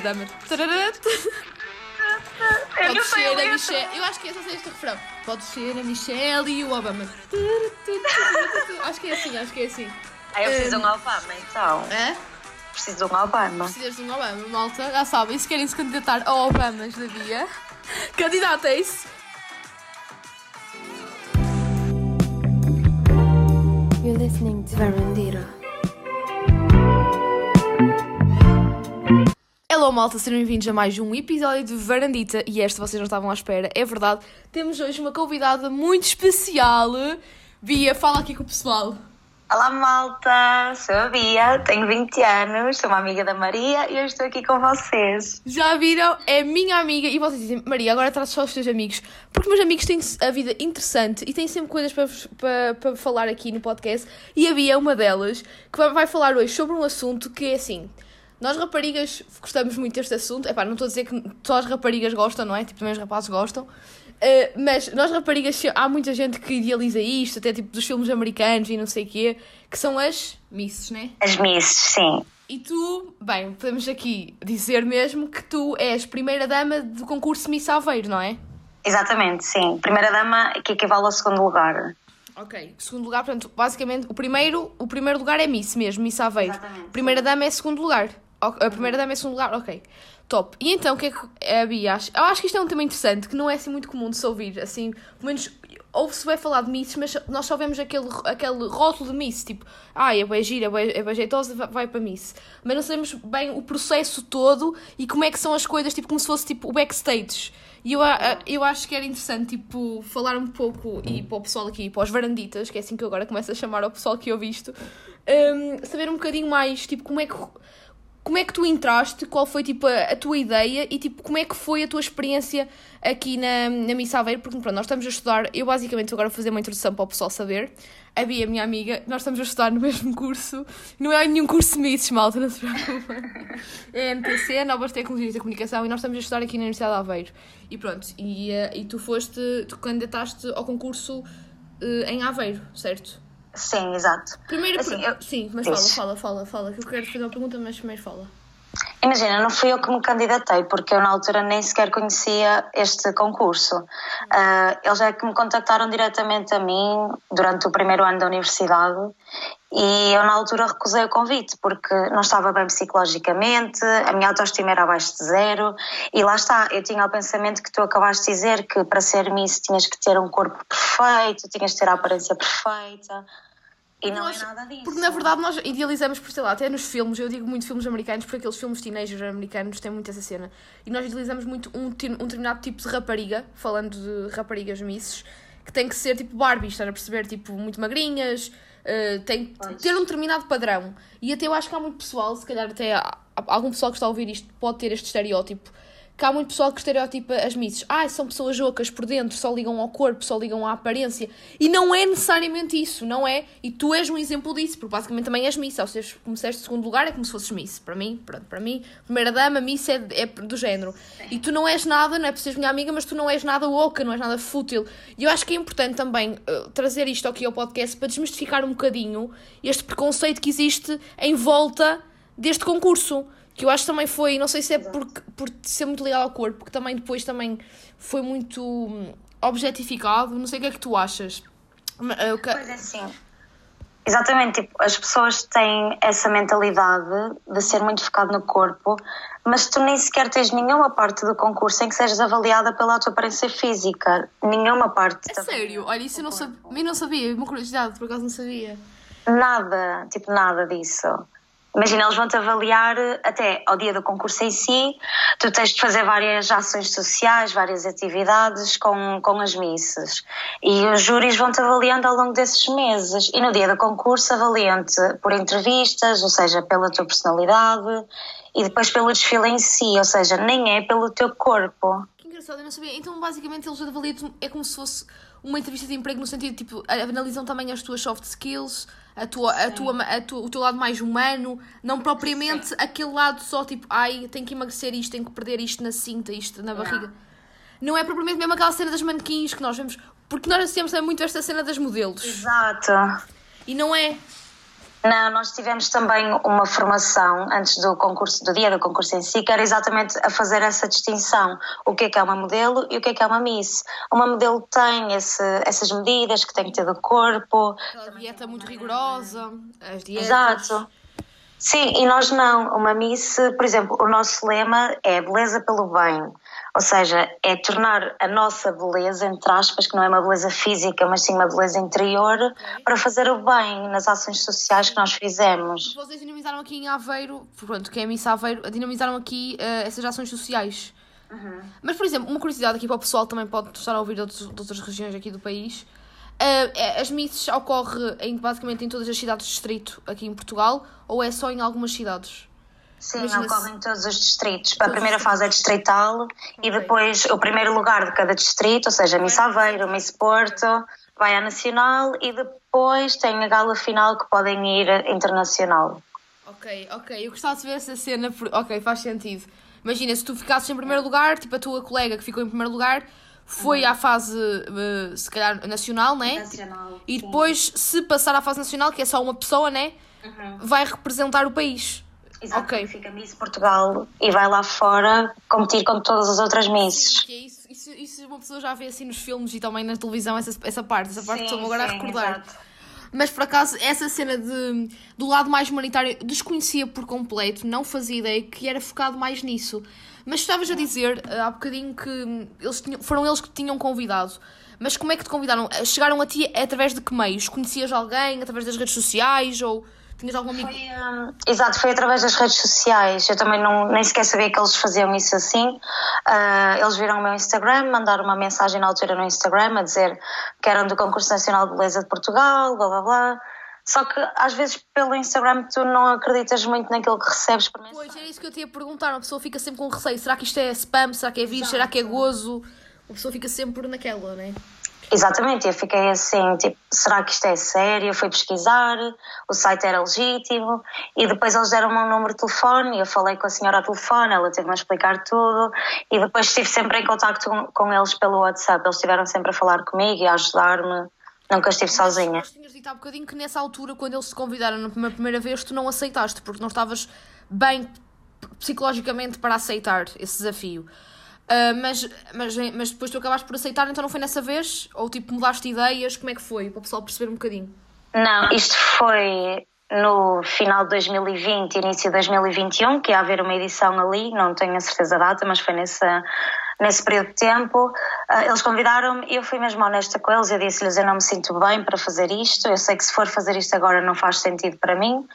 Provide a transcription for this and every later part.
Dama. Eu Pode ser a. Michelle. Eu acho que é só este refrão. Pode ser a Michelle e o Obama. Acho que é assim, acho que é assim. Ah, eu preciso de um Obama, então. É? Preciso de um Obama. Precisas de um Obama, malta. Já sabem, se querem se candidatar a Obamas da Bia, candidatem-se. You're listening to Verandira. Hello malta, sejam bem-vindos a mais um episódio de Varandita e esta vocês não estavam à espera, é verdade. Temos hoje uma convidada muito especial. Bia, fala aqui com o pessoal. Olá, malta. Sou a Bia, tenho 20 anos, sou uma amiga da Maria e eu estou aqui com vocês. Já viram? É minha amiga e vocês dizem, Maria, agora traz só os teus amigos. Porque meus amigos têm a vida interessante e têm sempre coisas para, para, para falar aqui no podcast. E a Bia é uma delas que vai falar hoje sobre um assunto que é assim. Nós raparigas gostamos muito deste assunto. Epá, não estou a dizer que só as raparigas gostam, não é? Tipo, também os rapazes gostam. Uh, mas nós raparigas, há muita gente que idealiza isto, até tipo dos filmes americanos e não sei o quê, que são as misses, né? As misses, sim. E tu, bem, podemos aqui dizer mesmo que tu és primeira dama do concurso Miss Aveiro, não é? Exatamente, sim. Primeira dama que equivale ao segundo lugar. Ok. Segundo lugar, portanto, basicamente, o primeiro, o primeiro lugar é Miss mesmo, Miss Aveiro. Exatamente, Primeira dama é segundo lugar. O- A primeira dama é segundo lugar, ok. Top. E então, o que é que a Bia acha? Eu acho que isto é um tema interessante, que não é assim muito comum de se ouvir, assim, pelo menos ouve-se bem falar de Miss, mas nós só vemos aquele, aquele rótulo de Miss, tipo, ah, é bem gira, é bem, é jeitosa, vai- para Miss. Mas não sabemos bem o processo todo e como é que são as coisas, tipo, como se fosse tipo o backstage. E eu, eu acho que era interessante, tipo, falar um pouco, e para o pessoal aqui, para os varanditas, que é assim que eu agora começo a chamar ao pessoal que ouve isto, hum, saber um bocadinho mais, tipo, como é que como é que tu entraste, qual foi tipo a, a tua ideia? E tipo como é que foi a tua experiência aqui na, na Miss Aveiro, porque pronto, nós estamos a estudar, eu basicamente agora vou fazer uma introdução para o pessoal saber, a Bia, minha amiga, nós estamos a estudar no mesmo curso, não é nenhum curso de Miss, malta, não se preocupa, é MTC, Novas Tecnologias da Comunicação e nós estamos a estudar aqui na Universidade de Aveiro. E pronto, e, eh, e tu foste, tu candidataste ao concurso eh, em Aveiro, certo? Sim, exato. Primeiro, Assim, eu- sim, mas Diz. fala, fala, fala, fala, que eu quero fazer uma pergunta, mas primeiro fala. Imagina, não fui eu que me candidatei, porque eu na altura nem sequer conhecia este concurso. Ah, eles é que me contactaram diretamente a mim durante o primeiro ano da universidade e eu na altura recusei o convite, porque não estava bem psicologicamente, a minha autoestima era abaixo de zero e lá está, eu tinha o pensamento que tu acabaste de dizer que para ser Miss tinhas que ter um corpo perfeito, tinhas que ter a aparência perfeita. E não Nós- é nada disso. Porque na verdade nós idealizamos, por sei lá, até nos filmes, eu digo muito filmes americanos, porque aqueles filmes teenagers americanos têm muito essa cena. E nós idealizamos muito um, um determinado tipo de rapariga, falando de raparigas misses, que tem que ser tipo Barbie, estás a perceber? Tipo, muito magrinhas, eh, tem que Pois. ter um determinado padrão. E até eu acho que há muito pessoal, se calhar até há algum pessoal que está a ouvir isto pode ter este estereótipo. Que há muito pessoal que estereotipa as misses. Ah, são pessoas ocas por dentro, só ligam ao corpo, só ligam à aparência. E não é necessariamente isso, não é? E tu és um exemplo disso, porque basicamente também és miss. Ao seres, começaste segundo lugar, é como se fosses miss. Para mim, pronto, para mim, primeira dama, miss é, é do género. E tu não és nada, não é seres minha amiga, mas tu não és nada oca, não és nada fútil. E eu acho que é importante também eh, trazer isto aqui ao podcast para desmistificar um bocadinho este preconceito que existe em volta deste concurso. Que eu acho que também foi, não sei se é por, por ser muito ligado ao corpo, que também depois também foi muito hum, objetificado. Não sei o que é que tu achas. Que- Pois é, sim. Exatamente, tipo, as pessoas têm essa mentalidade de ser muito focado no corpo, mas tu nem sequer tens nenhuma parte do concurso em que sejas avaliada pela tua aparência física. Nenhuma parte. É sério, olha, isso eu não sabia. Eu não sabia, uma curiosidade, por acaso não sabia. Nada, tipo, nada disso. Imagina, eles vão-te avaliar até ao dia do concurso em si, tu tens de fazer várias ações sociais, várias atividades com, com as misses. E os júris vão-te avaliando ao longo desses meses. E no dia do concurso avaliam-te por entrevistas, ou seja, pela tua personalidade, e depois pelo desfile em si, ou seja, nem é pelo teu corpo. Que engraçado, eu não sabia. Então, basicamente, eles avaliam é como se fosse uma entrevista de emprego no sentido, tipo, analisam também as tuas soft skills, a tua, a tua, a tua, o teu lado mais humano, não propriamente aquele lado só, tipo, ai, tenho que emagrecer isto, tenho que perder isto na cinta, isto na barriga. Não é propriamente mesmo aquela cena das manequins que nós vemos, porque nós associamos muito esta cena das modelos. Exato. E não é. Não, nós tivemos também uma formação antes do concurso, do dia do concurso em si, que era exatamente a fazer essa distinção. O que é que é uma modelo e o que é que é uma miss. Uma modelo tem esse, essas medidas que tem que ter do corpo. Aquela dieta muito rigorosa, as dietas. Exato. Sim, e nós não. Uma miss, por exemplo, o nosso lema é beleza pelo bem. Ou seja, é tornar a nossa beleza, entre aspas, que não é uma beleza física, mas sim uma beleza interior, para fazer o bem nas ações sociais que nós fizemos. Vocês dinamizaram aqui em Aveiro, pronto, que é a Miss Aveiro, dinamizaram aqui eh, essas ações sociais. Mas, por exemplo, uma curiosidade aqui para o pessoal também pode estar a ouvir de, outros- de outras regiões aqui do país. É- as misses ocorre em, basicamente em todas as cidades de distrito aqui em Portugal ou é só em algumas cidades? Sim, Imagina-se- ocorre em todos os distritos. A primeira fase é distrital e depois o primeiro lugar de cada distrito, ou seja, Miss Aveiro, Miss Porto, vai à nacional e depois tem a gala final que podem ir internacional. Ok, ok. Eu gostava de ver essa cena. Por... Ok, faz sentido. Imagina, se tu ficasses em primeiro lugar, tipo a tua colega que ficou em primeiro lugar, foi à fase, eh, se calhar, nacional, né? Nacional, E sim. depois, se passar à fase nacional, que é só uma pessoa, né? Vai representar o país. Exato, Ok. fica Miss Portugal e vai lá fora competir com todas as outras Misses. Que é isso, isso, isso uma pessoa já vê assim nos filmes e também na televisão, essa, essa parte. Essa parte Sim, estou-me agora a sim, recordar. exato. Mas por acaso, essa cena de, do lado mais humanitário desconhecia por completo, não fazia ideia que era focado mais nisso. Mas estavas a dizer eh, há bocadinho que eles tinham- foram eles que te tinham convidado. Mas como é que te convidaram? Eh, Chegaram a ti através de que meios? Conhecias alguém através das redes sociais? Ou tinhas algum amigo? Foi, hum, exato, foi através das redes sociais. Eu também não, nem sequer sabia que eles faziam isso assim. Ah, eles viram o meu Instagram, mandaram uma mensagem na altura no Instagram a dizer que eram do Concurso Nacional de Beleza de Portugal, blá blá blá. Só que às vezes pelo Instagram tu não acreditas muito naquilo que recebes por mensagem. Pois, era isso que eu te ia perguntar. Uma pessoa fica sempre com receio. Será que isto é spam? Será que é vírus? Será que é gozo? Uma pessoa fica sempre naquela, né? Exatamente, eu fiquei assim, tipo, será que isto é sério? Eu fui pesquisar, o site era legítimo e depois eles deram-me um número de telefone e eu falei com a senhora ao telefone, ela teve-me a explicar tudo e depois estive sempre em contacto com, com eles pelo WhatsApp, eles estiveram sempre a falar comigo e a ajudar-me, nunca estive sozinha. Mas tinhas dito há bocadinho que nessa altura, quando eles te convidaram na primeira vez, tu não aceitaste, porque não estavas bem psicologicamente para aceitar esse desafio. Ah, mas, mas, mas depois tu acabaste por aceitar, então não foi nessa vez? Ou tipo mudaste ideias? Como é que foi? Para o pessoal perceber um bocadinho. Não, isto foi no final de 2020, início de 2021, que ia haver uma edição ali, não tenho a certeza da data, mas foi nessa, nesse período de tempo. Ah, Eles convidaram-me e eu fui mesmo honesta com eles. Eu disse-lhes: Eu não me sinto bem para fazer isto. Eu sei que se for fazer isto agora não faz sentido para mim.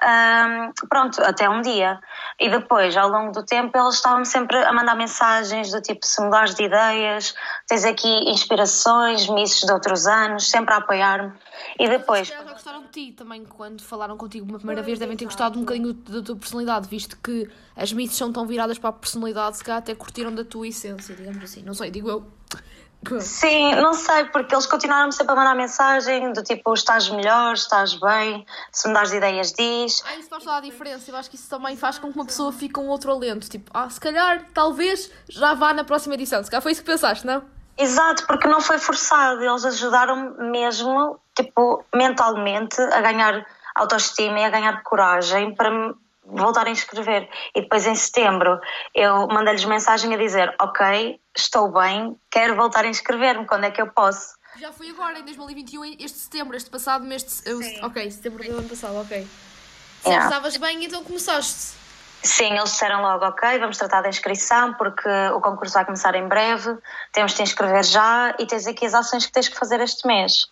Ah, pronto, até um dia. E depois, ao longo do tempo, eles estavam sempre a mandar mensagens do tipo: se mudares de ideias, tens aqui inspirações, misses de outros anos, sempre a apoiar-me. E depois. Calhar já gostaram de ti também, quando falaram contigo uma primeira vez, devem ter gostado um bocadinho da tua personalidade, visto que as misses são tão viradas para a personalidade, se calhar até curtiram da tua essência, digamos assim. Não sei, digo eu. Sim, não sei, porque eles continuaram sempre a mandar mensagem do tipo: estás melhor, estás bem, se me das ideias, diz. Ah, isso faz toda a diferença. Eu acho que isso também faz com que uma pessoa fique com outro alento. Tipo, ah, se calhar, talvez, já vá na próxima edição. Se calhar foi isso que pensaste, não? Exato, porque não foi forçado, eles ajudaram-me mesmo, tipo, mentalmente a ganhar autoestima e a ganhar coragem para me voltar a inscrever. E depois em setembro eu mandei-lhes mensagem a dizer: Ok, estou bem, quero voltar a inscrever-me, quando é que eu posso? Já foi agora, em 2021, este setembro, este passado mês de... eu- Ok, setembro do ano passado, ok. Se Yeah. estavas bem, então começaste. Sim, eles disseram logo, ok, vamos tratar da inscrição porque o concurso vai começar em breve, temos de te inscrever já e tens aqui as ações que tens que fazer este mês.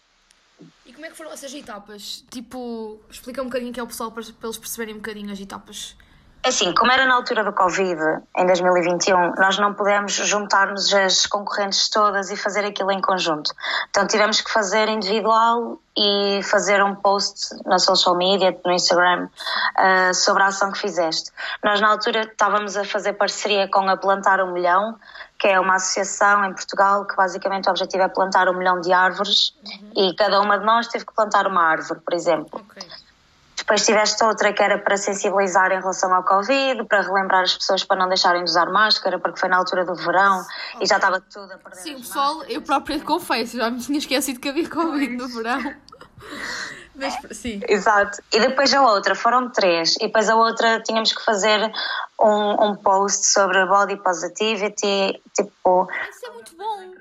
E como é que foram essas etapas? Tipo, explica um bocadinho que é o pessoal para, para eles perceberem um bocadinho as etapas. Assim, como era na altura do Covid, em 2021, nós não pudemos juntar-nos as concorrentes todas e fazer aquilo em conjunto. Então tivemos que fazer individual e fazer um post na social media, no Instagram, ah, sobre a ação que fizeste. Nós na altura estávamos a fazer parceria com a Plantar um Milhão, que é uma associação em Portugal que basicamente o objetivo é plantar um milhão de árvores e cada uma de nós teve que plantar uma árvore, por exemplo. Ok. Depois tiveste outra que era para sensibilizar em relação ao Covid, para relembrar as pessoas para não deixarem de usar máscara, porque foi na altura do verão e já estava tudo a perder Sim, pessoal, eu própria confesso, já me tinha esquecido que havia Covid no verão. Mas sim. Exato. E depois a outra, foram três. E depois a outra tínhamos que fazer um, um post sobre body positivity, tipo. Isso é muito bom.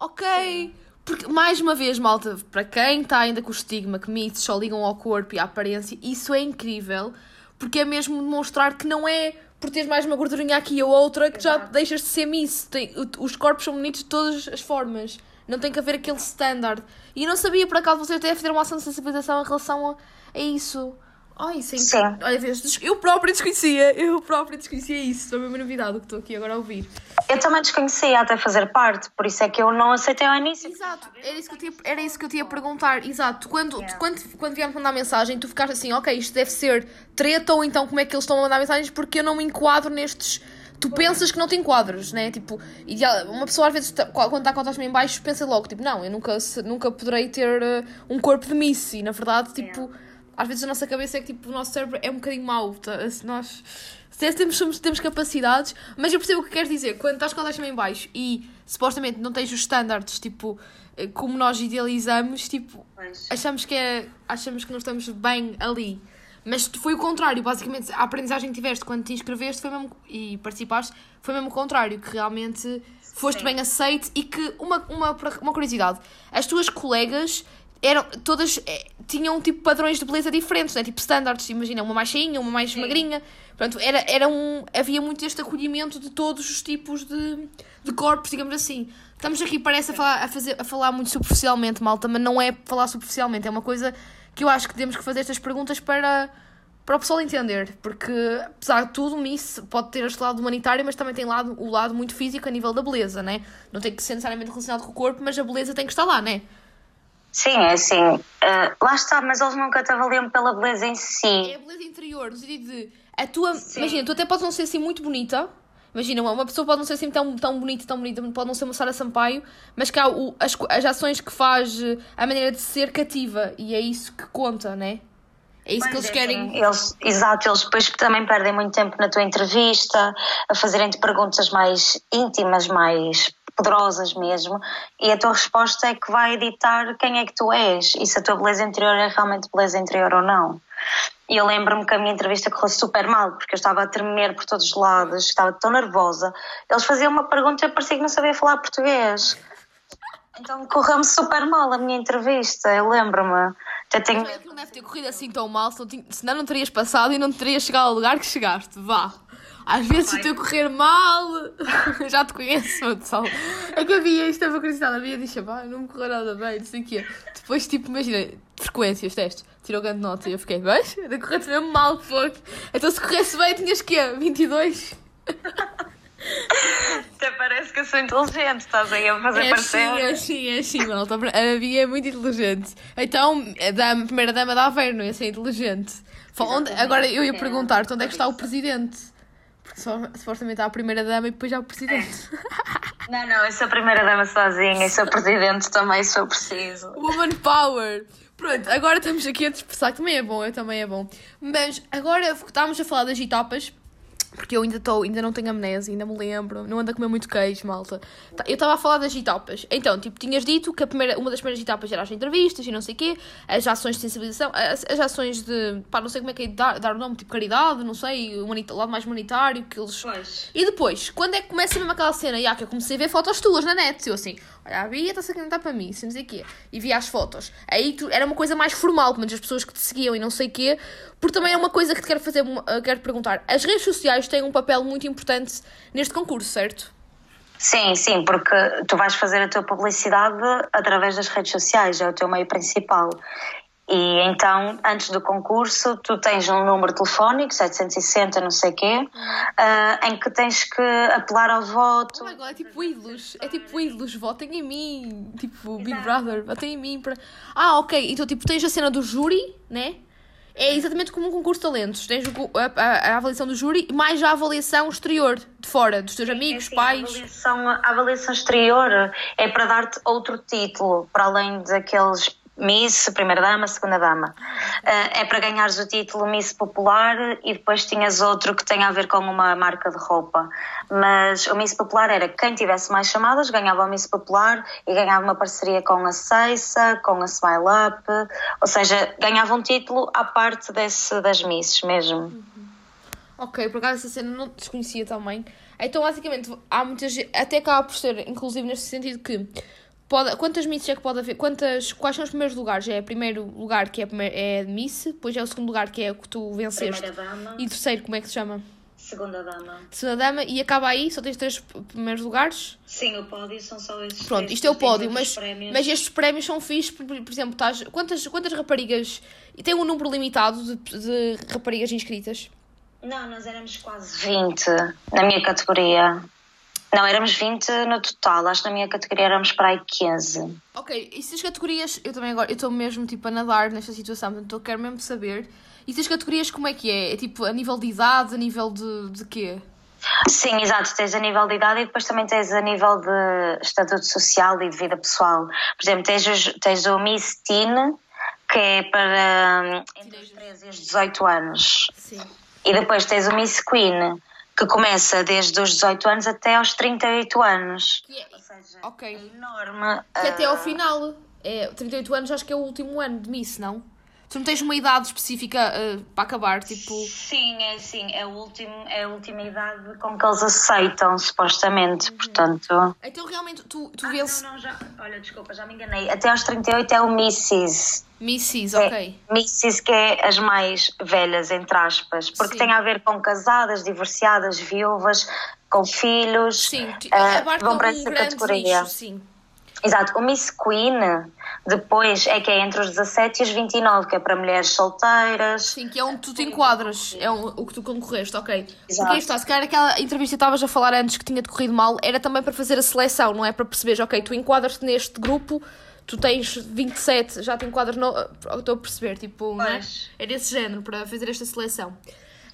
Ok. Porque, mais uma vez, malta, para quem está ainda com o estigma que mitos só ligam ao corpo e à aparência, isso é incrível. Porque é mesmo demonstrar que não é por teres mais uma gordurinha aqui ou outra que já deixas de ser miss. Tem, os corpos são bonitos de todas as formas. Não tem que haver aquele standard. E eu não sabia, por acaso, você até fazer uma ação de sensibilização em relação a, a isso. Ai, é Sim. incrível. Olha, eu própria desconhecia. Eu própria desconhecia isso. Foi uma novidade o que estou aqui agora a ouvir. Eu também desconhecia até fazer parte, por isso é que eu não aceitei ao início. Exato, era isso que eu tinha, era isso que eu tinha a perguntar. Exato, quando, tu- quando, quando viemos mandar mensagem, tu ficaste assim, ok, isto deve ser treta ou então como é que eles estão a mandar mensagens porque eu não me enquadro nestes. Tu pensas que não te enquadras, né? Tipo, uma pessoa às vezes, tá- quando está com a autoestima em baixo, pensa logo, tipo, não, eu nunca, nunca poderei ter eh, um corpo de miss. E na verdade, tipo, às vezes a nossa cabeça é que tipo, o nosso cérebro é um bocadinho mau. Tá? Se Nós se temos, somos- temos capacidades, mas eu percebo o que queres dizer. Quando estás com a autoestima em baixo e supostamente não tens os standards, tipo, eh, como nós idealizamos, tipo, achamos que, é, achamos que não estamos bem ali. Mas foi o contrário, basicamente, a aprendizagem que tiveste quando te inscreveste foi mesmo, e participaste foi mesmo o contrário, que realmente foste bem aceite e que, uma, uma, uma curiosidade, as tuas colegas eram, todas eh, tinham tipo padrões de beleza diferentes, né? tipo standards, imagina, uma mais cheinha, uma mais magrinha, Portanto, era, era um, havia muito este acolhimento de todos os tipos de, de corpos, digamos assim. Estamos aqui, parece, a falar, a, fazer, a falar muito superficialmente, malta, mas não é falar superficialmente, é uma coisa que eu acho que temos que fazer estas perguntas para, para o pessoal entender, porque apesar de tudo, o Miss pode ter este lado humanitário, mas também tem lado, o lado muito físico a nível da beleza, né? Não tem que ser necessariamente relacionado com o corpo, mas a beleza tem que estar lá, né? Sim, é assim. eh, lá está, mas eles nunca te avaliam pela beleza em si. É a beleza interior, no sentido de a tua. Imagina, tu até podes não ser assim muito bonita. Imagina, uma- pessoa pode não ser assim tão, tão bonita, tão bonita, pode não ser uma Sara Sampaio, mas que há o, as, as ações que faz, eh, a maneira de ser cativa, e é isso que conta, né? É isso que eles querem. Eles, exato, eles depois também perdem muito tempo na tua entrevista, a fazerem-te perguntas mais íntimas, mais poderosas mesmo, e a tua resposta é que vai editar quem é que tu és e se a tua beleza interior é realmente beleza interior ou não. E eu lembro-me que a minha entrevista correu super mal, porque eu estava a tremer por todos os lados, estava tão nervosa. Eles faziam uma pergunta e eu parecia que não sabia falar português. Então correu-me super mal a minha entrevista, eu lembro-me. Até tenho Mas Não deve ter corrido assim tão mal, senão não terias passado e não terias chegado ao lugar que chegaste. Vá. Às vezes se tu correr mal, já te conheço, pessoal. É que havia, isto é uma curiosidade, havia disse, pá, não me correu nada bem, não sei o quê. Depois, tipo, imagina, frequências, testes, tirou grande nota e eu fiquei, vais? Ainda correu-te mesmo mal, fogo. Então se corresse bem, tinhas quê? 22? Até parece que eu sou inteligente, estás aí a fazer É sim, é sim, é sim, malta. A Bia é muito inteligente. Então, a primeira dama da Aveiro não ia ser inteligente. Onde- agora eu ia perguntar-te onde é que está o presidente. Porque só, supostamente há a primeira dama e depois há o presidente. Não, não, eu sou a primeira dama sozinha e sou presidente também se for preciso. Woman Power! Pronto, agora estamos aqui a dispersar, que também é bom, eu também é bom. Mas agora estávamos a falar das etapas, porque eu ainda estou, ainda não tenho amnésia, ainda me lembro, não ando a comer muito queijo, malta. Tá, Eu estava a falar das etapas. Então, tipo, tinhas dito que a primeira, uma das primeiras etapas era as entrevistas e não sei o quê, as ações de sensibilização, as, as ações de, pá, não sei como é que é dar, dar o nome, tipo caridade, não sei, o lado mais humanitário, que eles... Pois. E depois, quando é que começa mesmo aquela cena? Já que eu comecei a ver fotos tuas na net, eu assim, olha, a Bia está-se a candidatar para mim, se não sei o quê. E via as fotos. Aí tu, era uma coisa mais formal, pelo menos as pessoas que te seguiam e não sei o quê, porque também é uma coisa que te quero fazer, uh, quero perguntar. As redes sociais têm um papel muito importante neste concurso, certo? Sim, sim, porque tu vais fazer a tua publicidade através das redes sociais, é o teu meio principal. E então, antes do concurso, tu tens um número telefónico, 760, não sei o quê, ah, em que tens que apelar ao voto. Oh my god, é tipo ídolos, é tipo ídolos, votem em mim, tipo Big Brother, votem em mim. Para... Ah, ok, então tipo tens a cena do júri, né? É exatamente como um concurso de talentos. Tens a, a- a avaliação do júri mais a avaliação exterior, de fora, dos teus amigos, Sim, A pais. avaliação, a avaliação exterior é para dar-te outro título, para além daqueles Miss, Primeira Dama, Segunda Dama. Uh, é para ganhares o título Miss Popular e depois tinhas outro que tem a ver com uma marca de roupa. Mas o Miss Popular era quem tivesse mais chamadas ganhava o Miss Popular e ganhava uma parceria com a Ceissa, com a Smile Up, ou seja, ganhava um título à parte desse, das Misses mesmo. Ok, por acaso essa cena não desconhecia também. Então, basicamente, há muitas. Até acaba por ser, inclusive, neste sentido que. Pode, quantas misses é que pode haver? Quantas, quais são os primeiros lugares? É o primeiro lugar que é, é Miss, depois é o segundo lugar que é o que tu venceste. Primeira Dama, E terceiro, como é que se chama? Segunda Dama. Segunda dama e acaba aí, só tens três primeiros lugares. Sim, o pódio são só esses. Pronto, isto é o pódio, mas, mas estes prémios são fixos, por, por exemplo, estás, quantas, quantas raparigas. E tem um número limitado de, de raparigas inscritas? Não, nós éramos quase 20 na minha categoria. Não, éramos 20 no total. Acho que na minha categoria éramos para aí 15. Ok, e se as categorias. Eu também agora. Eu estou mesmo tipo a nadar nesta situação, portanto eu quero mesmo saber. E se as categorias como é que é? É tipo a nível de idade, a nível de, de quê? Sim, exato. Tens a nível de idade e depois também tens a nível de estatuto social e de vida pessoal. Por exemplo, tens, os- tens o Miss Teen, que é para hum, entre os 13 e os 18 anos. Sim. E depois tens o Miss Queen, que começa desde os 18 anos até aos 38 anos. Que é, Ou seja, ok. é enorme. Que até ao Ah, final. É, 38 anos acho que é o último ano de Miss, não? Tu não tens uma idade específica ah, para acabar, tipo. Sim, é sim, é, último, é a última idade com que eles aceitam, supostamente. Portanto. Então realmente tu, tu Ah, vences. não, não, já. Olha, desculpa, já me enganei. Até aos 38 é o Misses. Misses, É, ok. Misses que é as mais velhas, entre aspas, porque Sim. tem a ver com casadas, divorciadas, viúvas, com filhos. Sim, abarca vão para um essa categoria. nicho, sim. Exato. O Miss Queen, depois, é que é entre os 17 e os 29, que é para mulheres solteiras. Sim, que é onde tu te enquadras, é um- o que tu concorreste, ok. Exato. Porque está, se calhar aquela entrevista que estavas a falar antes que tinha decorrido mal, era também para fazer a seleção, não é? Para perceberes, ok, tu enquadras-te neste grupo, tu tens 27, já te enquadras no. Estou a perceber, tipo, não é? Pois. É desse género, para fazer esta seleção.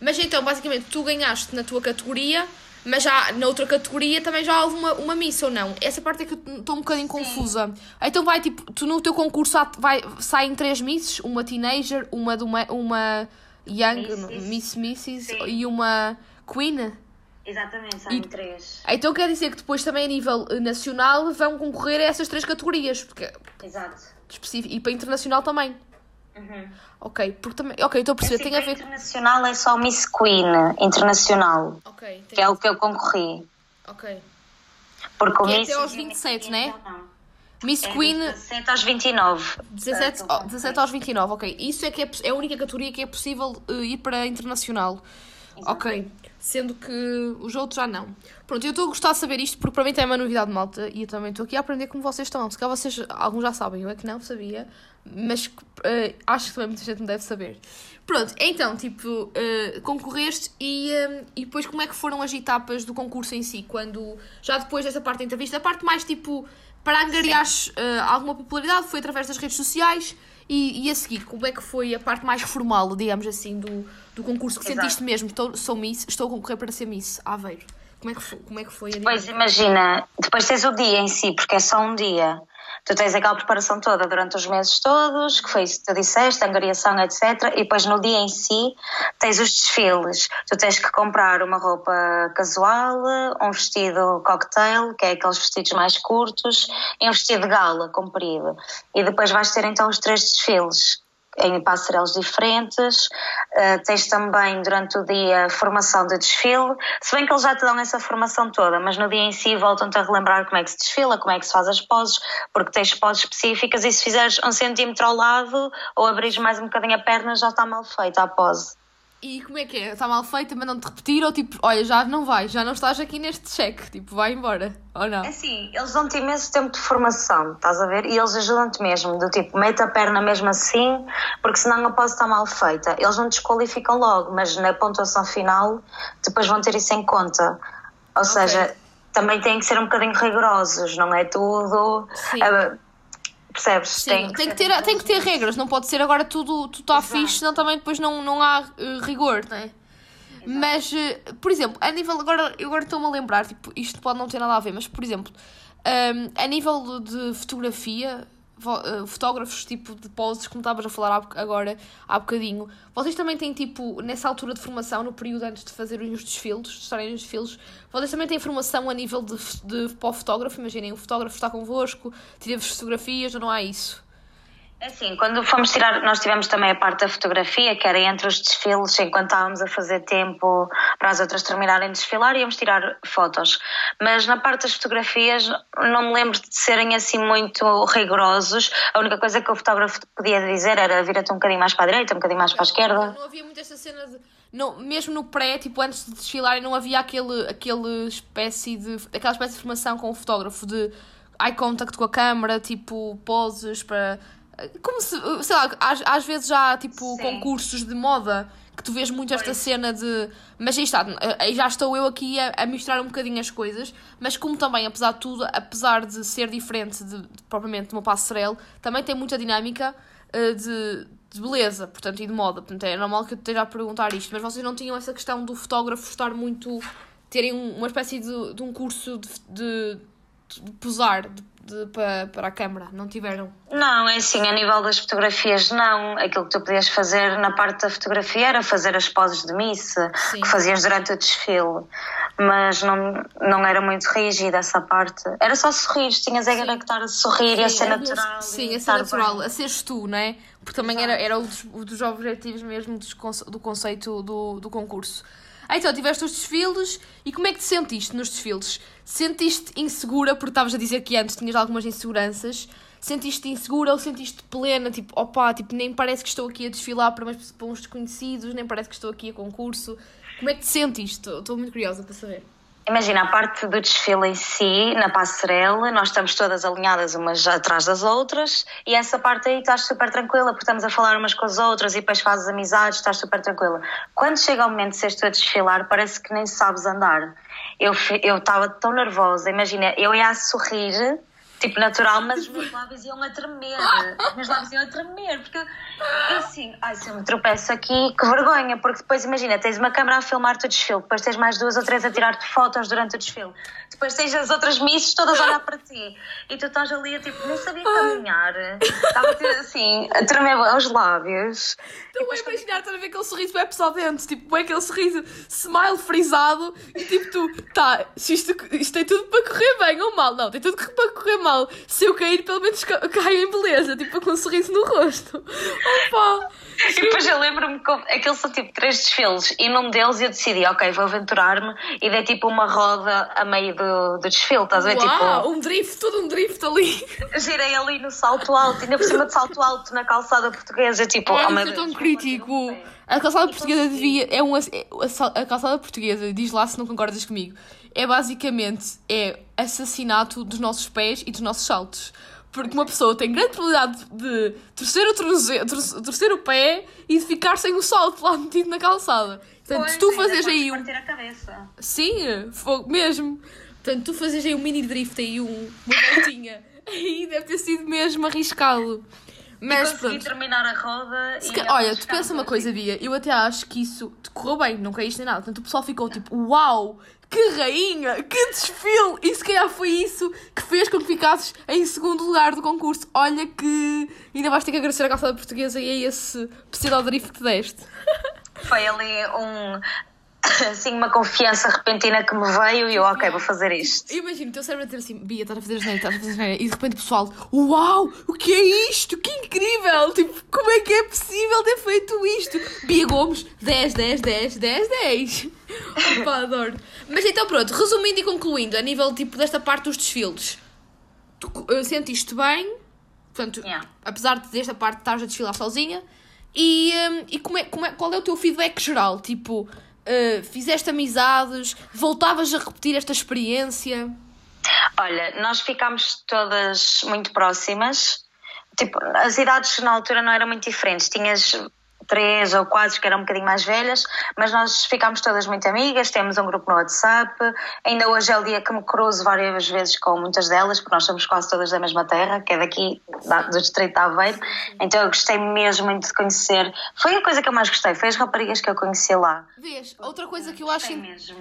Mas então, basicamente, tu ganhaste na tua categoria, mas já na outra categoria também já houve uma, uma miss ou não? Essa parte é que eu estou um bocadinho confusa. Então vai, tipo, tu no teu concurso vai, saem três misses, uma teenager, uma, de uma, uma young, miss misses Sim. e uma queen. Exatamente, saem E- três. Então quer dizer que depois também a nível eh, nacional vão concorrer a essas três categorias. Porque, Exato. específico, e para internacional também. Uhum. Ok, porque também. Ok, estou a perceber, tem a ver. internacional é só Miss Queen internacional, Ok, que é o que eu concorri. ok. Porque o é Miss até aos 27, né? Não, Miss É Queen 17 aos 29. 17, Ah, oh, tô- 17 aos 29, ok. Isso é que é, é a única categoria que é possível eh, ir para internacional. Ok. Sendo que os outros já não. Pronto, eu estou a gostar de saber isto porque para mim também é uma novidade malta e eu também estou aqui a aprender como vocês estão. Se calhar vocês, alguns já sabem, eu é que não sabia, mas eh, acho que também muita gente não deve saber. Pronto, então, tipo, eh, concorreste e, eh, e depois como é que foram as etapas do concurso em si? Quando, já depois dessa parte da entrevista, a parte mais tipo, para angariares eh, alguma popularidade foi através das redes sociais e, e a seguir, como é que foi a parte mais formal, digamos assim, do, do concurso que Exato. sentiste mesmo? Estou, sou Miss, estou a concorrer para ser Miss Aveiro. Como é que foi, como é que foi a Pois imagina, depois tens o dia em si, porque é só um dia. Tu tens aquela preparação toda durante os meses todos, que foi isso que tu disseste, angariação, etc. E depois no dia em si tens os desfiles. Tu tens que comprar uma roupa casual, um vestido cocktail, que é aqueles vestidos mais curtos, e um vestido de gala comprido. E depois vais ter então os três desfiles em passarelas diferentes. Uh, tens também durante o dia formação de desfile, se bem que eles já te dão essa formação toda, mas no dia em si voltam-te a relembrar como é que se desfila, como é que se faz as poses, porque tens poses específicas e se fizeres um centímetro ao lado ou abrires mais um bocadinho a perna já está mal feita a pose. E como é que é? Está mal feita, mandam-te repetir ou tipo, olha, já não vais, já não estás aqui neste cheque, tipo, vai embora, ou não? É assim, eles dão-te imenso tempo de formação, estás a ver? E eles ajudam-te mesmo, do tipo, mete a perna mesmo assim, porque senão a pose está mal feita. Eles não desqualificam logo, mas na pontuação final depois vão ter isso em conta. Ou seja, também têm que ser um bocadinho rigorosos, não é tudo. Sim. ah, percebes? Sim, tem, que ser ter, tem que ter regras, não pode ser agora tudo tu está Exato. fixe, senão também depois não, não há eh, rigor, não é? Mas, eh, por exemplo, a nível, agora, eu agora estou-me a lembrar, tipo, isto pode não ter nada a ver, mas, por exemplo, ehm, a nível de fotografia, fotógrafos tipo de poses, como estavas a falar agora, há bocadinho, vocês também têm tipo, nessa altura de formação, no período antes de fazerem os desfiles, de estarem nos desfiles, vocês também têm formação a nível de, de fotógrafo, imaginem, o fotógrafo está convosco, tira-vos fotografias ou não há isso? É Assim, quando fomos tirar, nós tivemos também a parte da fotografia, que era entre os desfiles, enquanto estávamos a fazer tempo para as outras terminarem de desfilar, íamos tirar fotos. Mas na parte das fotografias, não me lembro de serem assim muito rigorosos. A única coisa que o fotógrafo podia dizer era vira-te um bocadinho mais para a direita, um bocadinho mais para a esquerda. Não havia muito esta cena de. Não, mesmo no pré, tipo, antes de desfilarem, não havia aquele, aquele espécie de. aquela espécie de formação com o fotógrafo de eye contact com a câmera, tipo, poses para. Como se. sei lá, às, às vezes já há tipo Sim. concursos de moda que tu vês muito esta Pois. cena de. Mas aí está, aí já estou eu aqui a, a misturar um bocadinho as coisas, mas como também, apesar de tudo, apesar de ser diferente de, de- propriamente de uma passarela, também tem muita dinâmica eh, de, de beleza, portanto, e de moda. Portanto, é normal que eu te esteja a perguntar isto, mas vocês não tinham essa questão do fotógrafo estar muito. terem um- uma espécie de, de um curso de, de, de posar de, de- para, para a câmara, não tiveram? Não, é assim, a nível das fotografias, não. Aquilo que tu podias fazer na parte da fotografia era fazer as poses de missa, Sim. que fazias durante o desfile. Mas não, não era muito rígida essa parte. Era só sorrir, tinhas é Sim. que estar a sorrir e a ser era natural. Sim, a ser natural, bem. a seres tu, não é? Porque também era, era um dos, um dos objetivos mesmo do conceito do, do concurso. Ah, então, tiveste os desfiles e como é que te sentiste nos desfiles? Sentiste insegura, porque estavas a dizer que antes tinhas algumas inseguranças. Sentiste insegura ou sentiste plena? Tipo, opá, tipo, nem parece que estou aqui a desfilar para, umas- para uns desconhecidos, nem parece que estou aqui a concurso. Como é que te sentiste? Estou muito curiosa para saber. Imagina, a parte do desfile em si, na passarela, nós estamos todas alinhadas umas atrás das outras e essa parte aí estás super tranquila, porque estamos a falar umas com as outras e depois fazes amizades, estás super tranquila. Quando chega o momento de seres tu a desfilar, parece que nem sabes andar. Eu estava tão nervosa, imagina, eu ia a sorrir, tipo natural, mas os meus lábios iam a tremer. Os meus lábios iam a tremer, porque eu, eu assim, ai, se eu me tropeço aqui, que vergonha, porque depois imagina, tens uma câmera a filmar-te o desfile, depois tens mais duas ou três a tirar-te fotos durante o desfile, depois tens as outras misses todas a olhar para ti e tu estás ali a tipo, nem sabia caminhar, estava assim, a tremer os lábios. Estou a imaginar, estar a ver aquele sorriso bem dentro, tipo, é aquele sorriso smile frisado e tipo tu, tá, se isto, isto tem tudo para correr bem ou mal, não, tem tudo para correr mal. Se eu cair, pelo menos ca- caio em beleza, tipo, com um sorriso no rosto. Opa! E depois eu lembro-me que aqueles são tipo três desfiles e num deles eu decidi, ok, vou aventurar-me e dei tipo uma roda a meio do, do desfile, estás a ver? Uau, Tipo, um drift, todo um drift ali. girei ali no salto alto, ainda por cima de salto alto na calçada portuguesa, tipo, oh meu isso é tão crítico. A calçada portuguesa devia. É um, é- a calçada portuguesa, diz lá se não concordas comigo, é basicamente é assassinato dos nossos pés e dos nossos saltos. Porque uma pessoa tem grande probabilidade de torcer o, tornozelo, tor- torcer o pé e de ficar sem o salto lá metido na calçada. Portanto, se tu Pois, fazes aí um. a cabeça. Sim, fogo mesmo. Portanto, tu fazes aí um mini drift aí, um, uma voltinha. Aí deve ter sido mesmo arriscado. Mas Consegui pronto. terminar a roda e ca- Olha, tu pensa uma coisa, Bia. Eu até acho que isso te correu bem, não caíste nem nada. Portanto, o pessoal ficou tipo, uau, que rainha, que desfile! E se calhar foi isso que fez com que ficasses em segundo lugar do concurso. Olha que ainda vais ter que agradecer a calçada portuguesa e a esse pseudo-drift que deste. Foi ali um, assim, uma confiança repentina que me veio e eu, ok, vou fazer isto. Eu imagino o teu cérebro a dizer assim, Bia, estás a fazer asneira, estás a fazer asneira. E de repente o pessoal, uau, o que é isto? Que incrível! Tipo, como é que é possível ter feito isto? Bia Gomes, 10, 10, 10, 10, 10. Opa, adoro. Mas então pronto, resumindo e concluindo, a nível tipo desta parte dos desfiles, tu uh, sentiste bem, portanto, Yeah. apesar de desta parte estás a desfilar sozinha, e, um, e como é, como é, qual é o teu feedback geral? Tipo, uh, fizeste amizades, voltavas a repetir esta experiência? Olha, nós ficámos todas muito próximas. Tipo, as idades na altura não eram muito diferentes. Tinhas três ou quatro que eram um bocadinho mais velhas, mas nós ficámos todas muito amigas, temos um grupo no WhatsApp. Ainda hoje é o dia que me cruzo várias vezes com muitas delas, porque nós somos quase todas da mesma terra, que é daqui, da- do Distrito de Aveiro. Então eu gostei mesmo muito de conhecer. Foi a coisa que eu mais gostei, foi as raparigas que eu conheci lá. Vês, outra coisa que eu acho. Mesmo.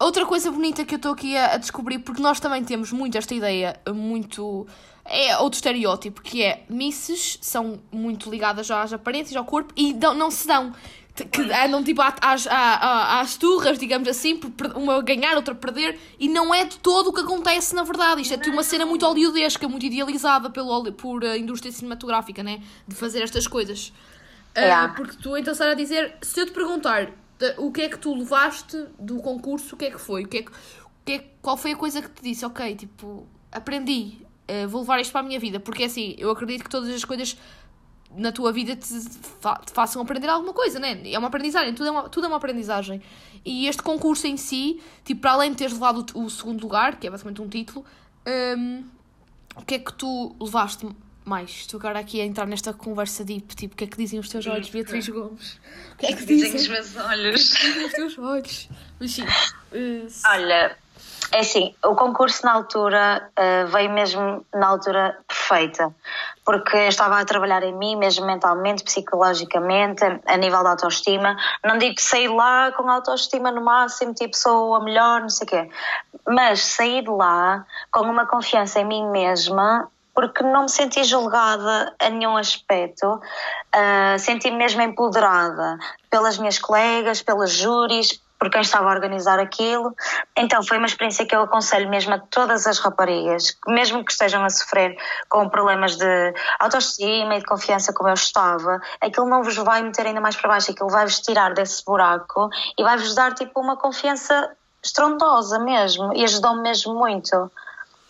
outra coisa bonita que eu estou aqui a, a descobrir, porque nós também temos muito esta ideia, muito. É outro estereótipo, que é misses são muito ligadas às aparências, ao corpo e não, não se dão. Que andam tipo às, às turras, digamos assim, por uma ganhar, outra perder, e não é de todo o que acontece na verdade. Isto é uma cena muito hollywoodesca, muito idealizada pelo, por a indústria cinematográfica, né? De fazer estas coisas. Yeah. porque tu então estás a dizer, se eu te perguntar o que é que tu levaste do concurso, o que é que foi? O que é que, o que é qual foi a coisa que te disse? Ok, tipo, aprendi, eh, vou levar isto para a minha vida. Porque assim, eu acredito que todas as coisas na tua vida te, fa- te façam aprender alguma coisa, né? É uma aprendizagem, tudo é uma, tudo é uma aprendizagem. E este concurso em si, tipo, para além de teres levado o, o segundo lugar, que é basicamente um título, hum, o que é que tu levaste mais? Estou agora aqui a entrar nesta conversa deep, tipo, o que é que dizem os teus olhos, Beatriz Gomes? O que é que Dizem dizem os meus olhos. os teus olhos? Mas sim, eh, Olha, é assim, o concurso na altura eh, veio mesmo na altura perfeita, porque eu estava a trabalhar em mim, mesmo mentalmente, psicologicamente, a, nível da autoestima. Não digo que saí lá com autoestima no máximo, tipo, sou a melhor, não sei o quê, mas saí de lá com uma confiança em mim mesma. Porque não me senti julgada a nenhum aspecto, ah, senti-me mesmo empoderada pelas minhas colegas, pelas júris, por quem estava a organizar aquilo. Então foi uma experiência que eu aconselho mesmo a todas as raparigas, mesmo que estejam a sofrer com problemas de autoestima e de confiança como eu estava, aquilo não vos vai meter ainda mais para baixo, aquilo vai-vos tirar desse buraco e vai-vos dar tipo uma confiança estrondosa mesmo e ajudou-me mesmo muito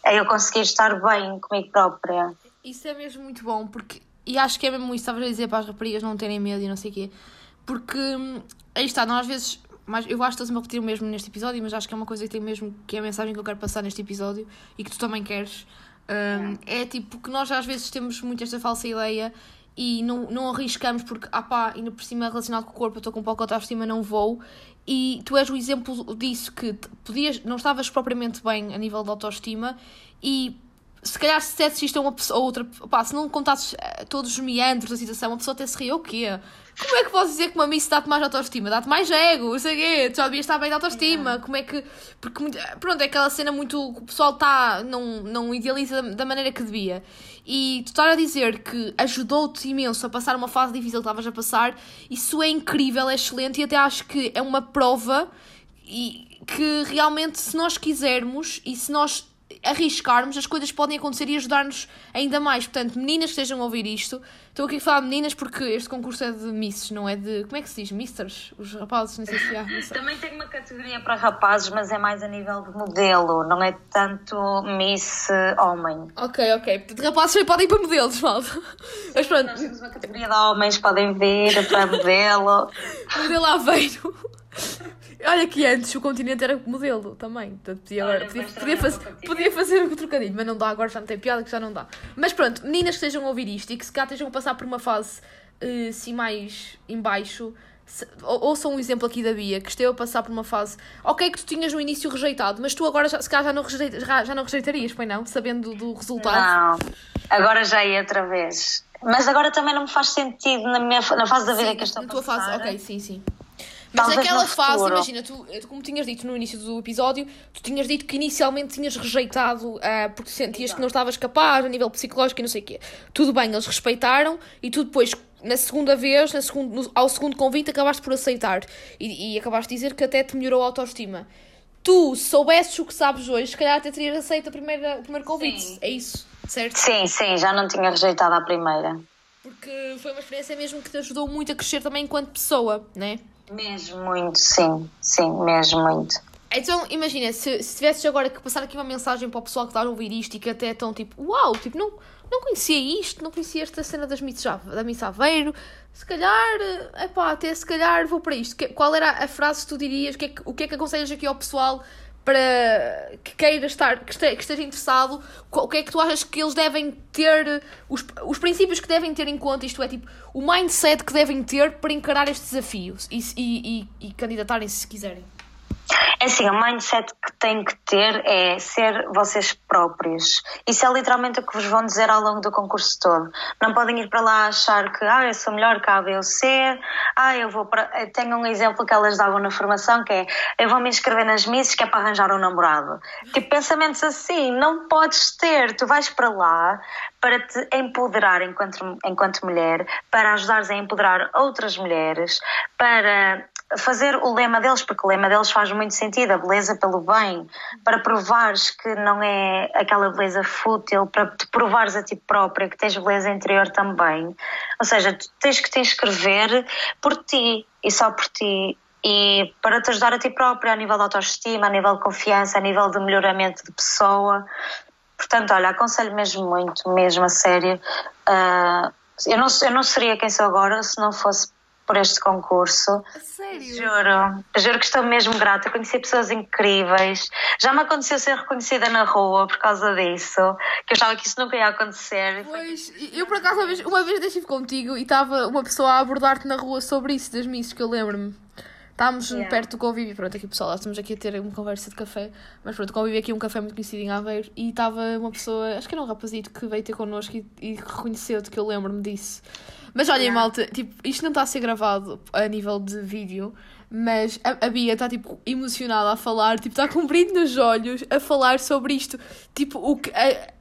a eu conseguir estar bem comigo própria. Isso é mesmo muito bom, porque. E acho que é mesmo isso, estavas a dizer para as raparigas não terem medo e não sei o quê. Porque hum, aí está, nós às vezes. Mas eu acho que estou-me a repetir o mesmo neste episódio, mas acho que é uma coisa que tem mesmo. que é a mensagem que eu quero passar neste episódio e que tu também queres. Hum, é tipo que nós às vezes temos muito esta falsa ideia e não, não arriscamos porque, ah pá, ainda por cima relacionado com o corpo, eu estou com pouca autoestima, não vou. E tu és o exemplo disso, que podias, não estavas propriamente bem a nível de autoestima e se calhar se dissesses isto a uma pessoa, a outra, pá, se não contasses eh, todos os meandros da situação, uma pessoa até se ria, o quê? Como é que podes dizer que uma miss dá-te mais autoestima? Dá-te mais ego, não sei o quê, tu já devias estar bem de autoestima, como é que... Porque, pronto, é aquela cena muito... que o pessoal está, não, não idealiza da, da maneira que devia. E tu estar a dizer que ajudou-te imenso a passar uma fase difícil que estavas a passar, isso é incrível, é excelente e até acho que é uma prova e que realmente se nós quisermos e se nós arriscarmos, as coisas podem acontecer e ajudar-nos ainda mais. Portanto, meninas que estejam a ouvir isto, estou aqui a falar de meninas porque este concurso é de misses, não é de. Como é que se diz? Misters? Os rapazes, não sei se há. Também tem uma categoria para rapazes, mas é mais a nível de modelo, não é tanto Miss Homem. Ok, ok. Portanto, rapazes também podem ir para modelos, malta. Mas pronto, Nós temos uma categoria de homens, podem vir para modelo. modelo Aveiro. Olha que antes o continente era modelo também. Portanto, podia, Olha, podia, podia, fazer, o podia fazer um trocadilho, mas não dá, agora já não tem piada que já não dá. Mas pronto, meninas que estejam a ouvir isto e que se cá estejam a passar por uma fase assim mais em baixo, se- ou- ouçam um exemplo aqui da Bia, que esteve a passar por uma fase, ok que tu tinhas no início rejeitado, mas tu agora já, se calhar já não, rejeita, já, já não rejeitarias, pois não? Sabendo do, do resultado. Não, agora já ia outra vez. Mas agora também não me faz sentido na, minha, na fase da vida Sim, que eu estou na a tua fase, passar. ok, sim, sim. Mas Talvez naquela no fase, imagina, tu, tu, como tinhas dito no início do episódio, tu tinhas dito que inicialmente tinhas rejeitado ah, porque sentias que não estavas capaz a nível psicológico e não sei o quê. Tudo bem, eles respeitaram e tu depois, na segunda vez, na segundo, no- ao segundo convite, acabaste por aceitar e, e acabaste de dizer que até te melhorou a autoestima. Tu, se soubesses o que sabes hoje, se calhar até terias aceito a primeira, o primeiro convite. Sim. É isso, certo? Sim, sim, já não tinha rejeitado a primeira. Porque foi uma experiência mesmo que te ajudou muito a crescer também enquanto pessoa, né? Mesmo muito, sim, sim, mesmo muito. Então, imagina, se, se tivesses agora que passar aqui uma mensagem para o pessoal que está a ouvir isto e que até estão tipo, uau, tipo, não, não conhecia isto, não conhecia esta cena das Ave- da Miss Aveiro, se calhar, é pá, até se calhar vou para isto. Que- qual era a frase que tu dirias, que é que, o que, é que aconselhas aqui ao pessoal para que queira estar, que este- que esteja interessado, o que é que tu achas que eles devem ter, os, os princípios que devem ter em conta, isto é, tipo, o mindset que devem ter para encarar este desafio e, e, e, e candidatarem-se se quiserem. É assim, o mindset que tem que ter é ser vocês próprios. Isso é literalmente o que vos vão dizer ao longo do concurso todo. Não podem ir para lá achar que, ah, eu sou melhor que a B ah, eu vou para. Tenho um exemplo que elas davam na formação que é, eu vou me inscrever nas misses que é para arranjar um namorado. Tipo, pensamentos assim, não podes ter. Tu vais para lá para te empoderar enquanto, enquanto mulher, para ajudares a empoderar outras mulheres, para fazer o lema deles, porque o lema deles faz muito sentido, a beleza pelo bem, para provares que não é aquela beleza fútil, para te provares a ti própria que tens beleza interior também. Ou seja, tu tens que te inscrever por ti e só por ti. E para te ajudar a ti própria, a nível de autoestima, a nível de confiança, a nível de melhoramento de pessoa. Portanto, olha, aconselho mesmo muito, mesmo a sério. Uh, eu, não, eu não seria quem sou agora se não fosse por este concurso. Sério? Juro, juro que estou mesmo grata. Conheci pessoas incríveis. Já me aconteceu ser reconhecida na rua por causa disso, que eu achava que isso nunca ia acontecer. Pois, eu por acaso uma vez, uma vez estive contigo e estava uma pessoa a abordar-te na rua sobre isso, das missas, que eu lembro-me. Estávamos Yeah. perto do convívio, pronto, aqui pessoal, estamos aqui a ter uma conversa de café, mas pronto, convívio aqui é um café muito conhecido em Aveiro e estava uma pessoa, acho que era um rapazito que veio ter connosco e, e reconheceu-te, que eu lembro-me disso. Mas olhem, Yeah. malta, tipo, isto não está a ser gravado a nível de vídeo, mas a, a Bia está tipo emocionada a falar, tipo, está com um brilho nos olhos a falar sobre isto, tipo, o que. a-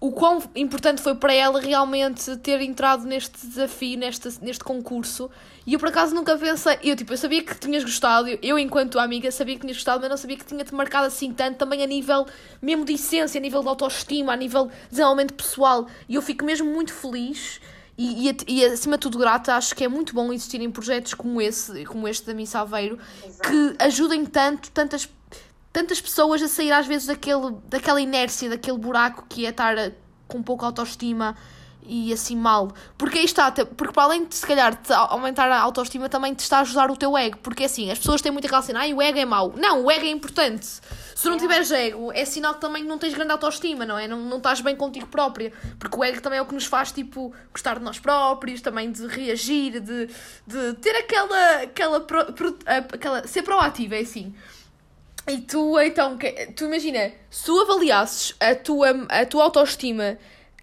o quão importante foi para ela realmente ter entrado neste desafio, neste, neste concurso. E eu por acaso nunca pensei. Eu, tipo, eu sabia que tinhas gostado, eu, enquanto amiga, sabia que tinhas gostado, mas não sabia que tinha-te marcado assim tanto, também a nível mesmo de essência, a nível de autoestima, a nível de desenvolvimento pessoal. E eu fico mesmo muito feliz. E, e, e acima de tudo grata, acho que é muito bom existirem projetos como esse, como este da Miss Aveiro, que ajudem tanto, tantas tantas pessoas a sair às vezes daquele, daquela inércia, daquele buraco que é estar a- com pouca autoestima e assim mal. Porque aí está, porque para além de se calhar aumentar a autoestima, também te está a ajudar o teu ego. Porque assim, as pessoas têm muito aquela cena, ai o ego é mau. Não, o ego é importante. Se não tiveres ego, é sinal que também não tens grande autoestima, não é? Não, não estás bem contigo própria. Porque o ego também é o que nos faz, tipo, gostar de nós próprios, também de reagir, de, de ter aquela, aquela, pro- pro- aquela. ser proativa, é assim. E tu, então, que- tu imagina, se tu avaliasses a tua, a tua autoestima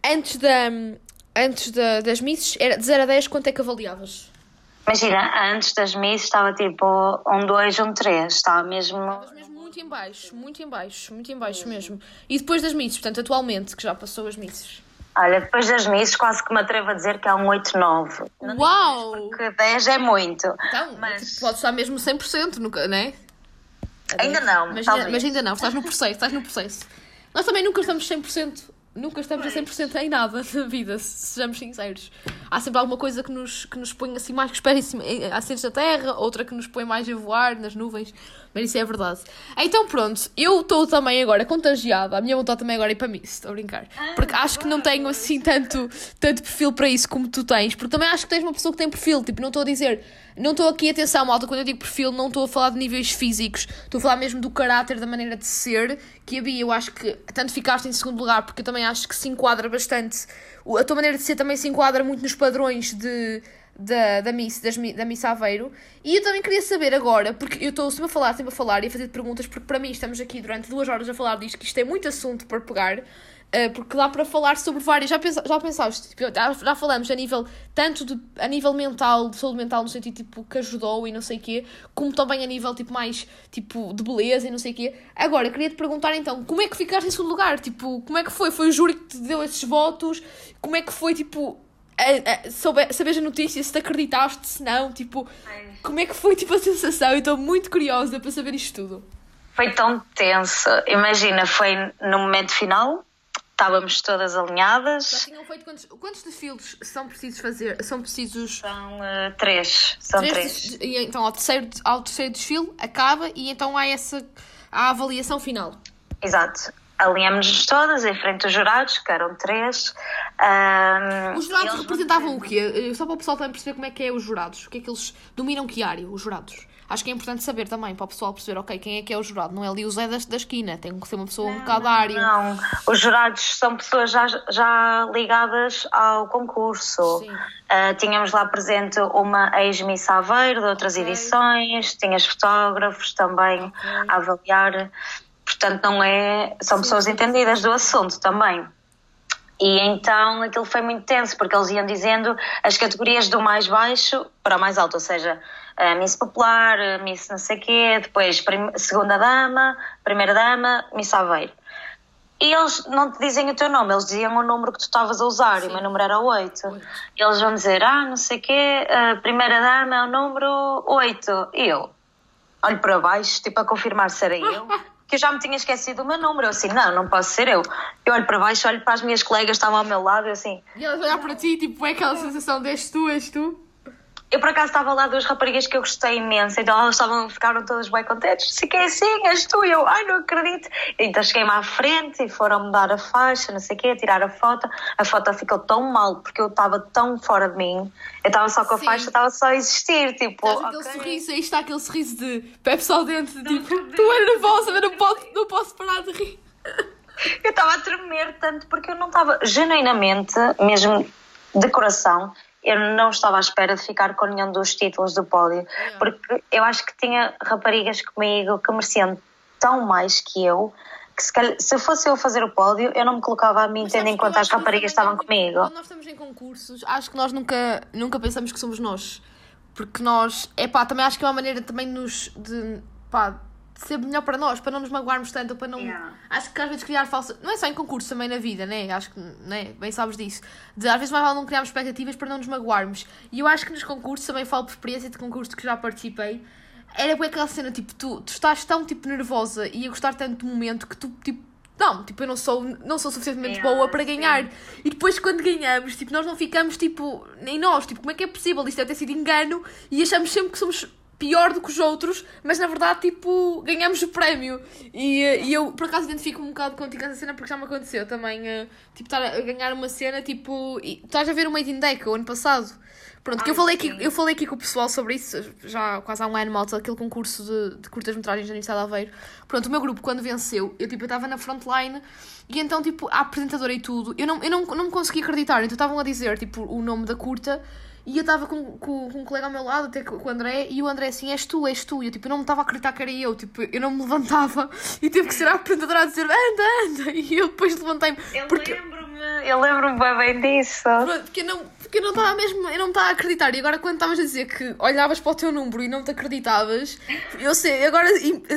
antes, da, antes da, das misses, era de 0 a 10, quanto é que avaliavas? Imagina, antes das Miss estava tipo um 2, um 3, estava mesmo. Estavas mesmo muito em baixo, muito em baixo, muito em baixo mesmo. E depois das misses, portanto, atualmente, que já passou as misses. Olha, depois das Miss quase que me atrevo a dizer que é um 8, 9. Uau! Porque 10 é muito. Então, Mas- pode estar mesmo 100%, nunca, não é? Ainda não, mas, talvez. mas ainda não, estás no processo, estás no processo. Nós também nunca estamos 100%, nunca estamos a 100% em nada na vida, se sejamos sinceros. Há sempre alguma coisa que nos, que nos põe assim mais que espera em cima, em- assentos da terra, outra que nos põe mais a voar nas nuvens, mas isso é verdade. Então pronto, eu estou também agora contagiada, a minha vontade também agora é ir para mim, estou a brincar. Porque acho que não tenho assim tanto, tanto perfil para isso como tu tens, porque também acho que tens uma pessoa que tem perfil, tipo, não estou a dizer, não estou aqui, atenção malta, quando eu digo perfil, não estou a falar de níveis físicos, estou a falar mesmo do caráter, da maneira de ser, que a Bia, eu acho que tanto ficaste em segundo lugar, porque eu também acho que se enquadra bastante, a tua maneira de ser também se enquadra muito nos padrões de, da, da, Miss, das, da Miss Aveiro. E eu também queria saber agora, porque eu estou sempre a falar, sempre a falar e a fazer perguntas, porque para mim estamos aqui durante duas horas a falar disto, que isto é muito assunto para pegar. eh, porque dá para falar sobre várias. Já, pensa, já pensaste? Tipo, já, já falamos a nível tanto de, a nível mental, de saúde mental, no sentido tipo que ajudou e não sei o quê, como também a nível tipo mais tipo de beleza e não sei o quê. Agora, queria te perguntar então, como é que ficaste em segundo lugar? Tipo, como é que foi? Foi o júri que te deu esses votos? Como é que foi tipo a, a, soube, sabes a notícia, se te acreditaste, se não, tipo, como é que foi tipo a sensação? Eu estou muito curiosa para saber isto tudo. Foi tão tenso. Imagina, foi no momento final, estávamos todas Já alinhadas. tinham feito quantos, quantos desfiles são precisos fazer? São precisos São eh, três. São três três. e então ao terceiro, ao terceiro desfile acaba e então há essa a avaliação final. Exato. Alinhamos-nos todas em frente aos jurados, que eram três. Ahm, Os jurados representavam o quê? Só para o pessoal também perceber como é que é os jurados. O que é que eles dominam que área, os jurados? acho que é importante saber também, para o pessoal perceber, ok, quem é que é o jurado? Não é ali o Zé da, da esquina, tem que ser uma pessoa um bocado área. Não, os jurados são pessoas já, já ligadas ao concurso. Sim. Uh, tínhamos lá presente uma ex-Miss Aveiro de outras Ok. edições, tinhas fotógrafos também a avaliar. Portanto, não é. São Sim, pessoas sim, entendidas do assunto também. E então aquilo foi muito tenso, porque eles iam dizendo as categorias do mais baixo para o mais alto, ou seja, a Miss Popular, Miss não sei quê, depois Segunda Dama, Primeira Dama, Miss Aveiro. E eles não te dizem o teu nome, eles diziam o número que tu estavas a usar, e o meu número era 8. Oito. Eles vão dizer, ah, não sei o quê, Primeira Dama é o número 8. E eu olho para baixo, tipo a confirmar se era eu. Que eu já me tinha esquecido o meu número. Eu assim, não, não posso ser eu. Eu olho para baixo, olho para as minhas colegas que estavam ao meu lado, eu assim, E elas olhar para ti, tipo, é aquela sensação de és tu, és tu. Eu por acaso estava lá duas raparigas que eu gostei imenso, então elas estavam, ficaram todas bem contentes. Se que é assim, és tu, eu, ai não acredito. Então cheguei-me à frente e foram-me dar a faixa, não sei o quê, tirar a foto. A foto ficou tão mal porque eu estava tão fora de mim. Eu estava só com a Sim. faixa, estava só a existir, tipo. Estás aquele ok. sorriso, aí está aquele sorriso de Pepe ao dente, de tipo, tu és nervosa, mas não posso, não posso parar de rir. Eu estava a tremer tanto porque eu não estava, genuinamente, mesmo de coração, eu não estava à espera de ficar com nenhum dos títulos do pódio. Porque eu acho que tinha raparigas comigo que mereciam tão mais que eu, que se, calhar, se fosse eu a fazer o pódio, eu não me colocava a mim, Mas tendo em conta as raparigas estavam comigo. Quando nós estamos em concursos, acho que nós nunca, nunca pensamos que somos nós. Porque nós, é pá, também acho que é uma maneira também de nos, de, pá, ser melhor para nós, para não nos magoarmos tanto, ou para não. Yeah. Acho que às vezes criar falsa. Não é só em concursos, também na vida, né? Acho que, né? Bem sabes disso. De, às vezes mais vale não criarmos expectativas para não nos magoarmos. E eu acho que nos concursos, também falo por experiência de concursos que já participei, era bem aquela cena, tipo, tu, tu estás tão, tipo, nervosa e a gostar tanto do momento que tu, tipo, não, tipo, eu não sou, não sou suficientemente Yeah, boa para sim. ganhar. E depois, quando ganhamos, tipo, nós não ficamos, tipo, nem nós, tipo, como é que é possível? Isto deve ter sido engano e achamos sempre que somos pior do que os outros, mas na verdade, tipo, ganhamos o prémio. E, eh, e eu, por acaso, identifico um bocado contigo essa cena porque já me aconteceu também, eh, tipo, estar a ganhar uma cena, tipo, e, estás a ver o Made in Deca o ano passado. Pronto, que eu falei, aqui, eu falei aqui com o pessoal sobre isso, já quase há um ano, malta, aquele concurso de, de curtas-metragens da Universidade de Aveiro. Pronto, o meu grupo, quando venceu, eu, tipo, estava na frontline e então, tipo, a apresentadora e tudo, eu não, eu não, não me conseguia acreditar. Então estavam a dizer, tipo, o nome da curta e eu estava com, com, com um colega ao meu lado, até com o André, e o André assim, és tu, és tu. E eu, tipo, eu não me estava a acreditar que era eu, tipo, eu não me levantava e teve que ser a apresentadora a dizer, anda, anda. E eu depois levantei-me. Eu Porque, lembro-me, eu lembro-me bem, bem disso. Pronto, porque eu não porque eu não estava mesmo, eu não estava a acreditar. E agora quando estavas a dizer que olhavas para o teu número e não te acreditavas, eu sei, agora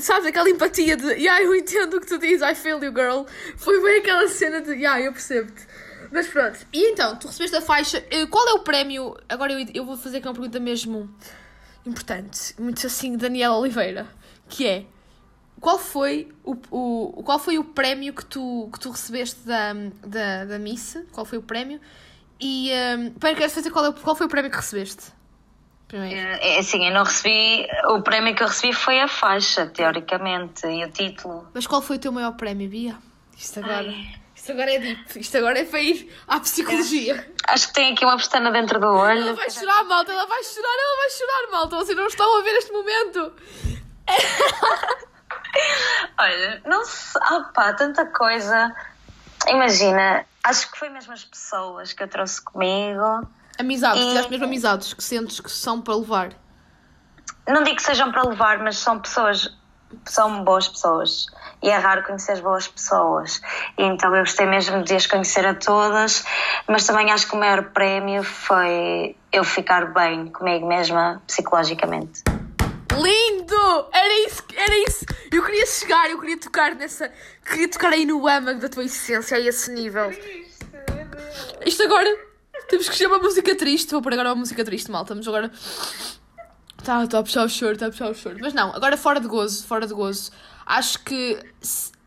sabes aquela empatia de yeah, eu entendo o que tu dizes, I feel you girl. Foi bem aquela cena de yeah, eu percebo-te. Mas pronto, e então, tu recebeste a faixa, eh, qual é o prémio? Agora eu, eu vou fazer aqui uma pergunta mesmo importante, muito assim, Daniela Oliveira, que é qual foi o, o, qual foi o prémio que tu, que tu recebeste da, da, da Miss? Qual foi o prémio? E um, primeiro quero fazer qual, é, qual foi o prémio que recebeste? Primeiro. É assim, eu não recebi. O prémio que eu recebi foi a faixa, teoricamente, e o título. Mas qual foi o teu maior prémio, Bia? Isto agora, Ai. isto agora é deep. Isto agora é para ir à psicologia. Acho que tem aqui uma pestana dentro do olho. Ela vai chorar, malta, ela vai chorar, ela vai chorar, malta. Vocês não estão a ver este momento. Olha, não sei. Ah, pá, tanta coisa. Imagina, acho que foi mesmo as pessoas que eu trouxe comigo. Amizades, E- tiveste mesmo amizades que sentes que são para levar. Não digo que sejam para levar, mas são pessoas. São boas pessoas. E é raro conhecer boas pessoas. E então eu gostei mesmo de as conhecer a todas. Mas também acho que o maior prémio foi eu ficar bem comigo mesma, psicologicamente. Lindo! Era isso, era isso. Eu queria chegar, eu queria tocar nessa. Queria tocar aí no âmago da tua essência, a esse nível. Isto agora. Temos que uma música triste. Vou pôr agora uma música triste, malta. Mas agora. Tá, tá a puxar o choro, está a puxar o choro. Mas não, agora fora de gozo, fora de gozo. Acho que.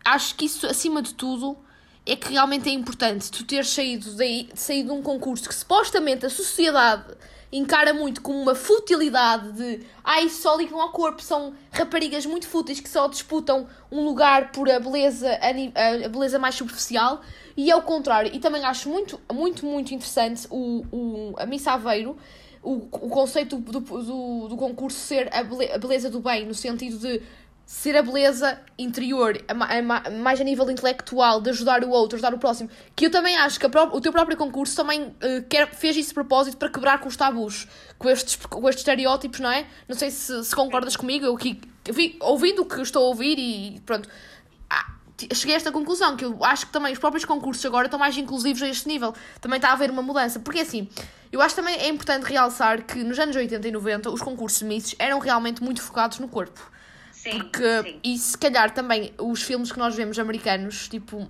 Acho que isso, acima de tudo, é que realmente é importante tu ter saído, daí, saído de um concurso que supostamente a sociedade encara muito como uma futilidade de ai, só ligam ao corpo, são raparigas muito fúteis que só disputam um lugar por a beleza, a, a- beleza mais superficial e é o contrário. E também acho muito, muito, muito interessante o, o, a Miss Aveiro, o, o conceito do, do, do concurso ser a beleza do bem, no sentido de ser a beleza interior, a a ma- mais a nível intelectual, de ajudar o outro, ajudar o próximo. Que eu também acho que a o teu próprio concurso também eh, quer, fez isso de propósito para quebrar com os tabus, com estes, com estes estereótipos, não é? Não sei se, se concordas comigo, eu, que, vi, ouvindo o que estou a ouvir e pronto. Ah, Cheguei a esta conclusão, que eu acho que também os próprios concursos agora estão mais inclusivos a este nível. Também está a haver uma mudança. Porque assim, eu acho também é importante realçar que nos anos 80 e 90 os concursos de Misses eram realmente muito focados no corpo. Sim, Porque, sim. e se calhar também os filmes que nós vemos americanos, tipo,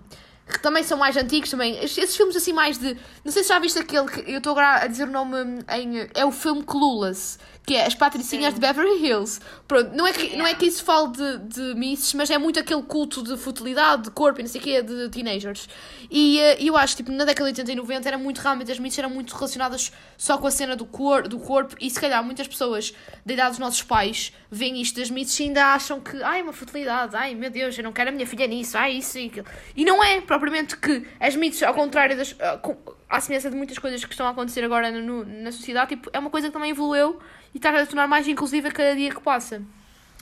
que também são mais antigos também, esses filmes assim mais de. Não sei se já viste aquele que eu estou agora a dizer o nome em. É o filme Clueless, que é As Patricinhas de Beverly Hills. Pronto, não é que, não é que isso fale de, de misses, mas é muito aquele culto de futilidade, de corpo e não sei o quê, de teenagers. E eh, eu acho, tipo, na década de 80 e 90 era muito realmente, as misses eram muito relacionadas só com a cena do, cor, do corpo e se calhar muitas pessoas da idade dos nossos pais veem isto das misses e ainda acham que, ai, uma futilidade, ai, meu Deus, eu não quero a minha filha nisso, ai, isso e aquilo. E não é propriamente que as misses, ao contrário das. ah, com- à semelhança de muitas coisas que estão a acontecer agora no- na sociedade, tipo, é uma coisa que também evoluiu e está a tornar mais inclusiva cada dia que passa.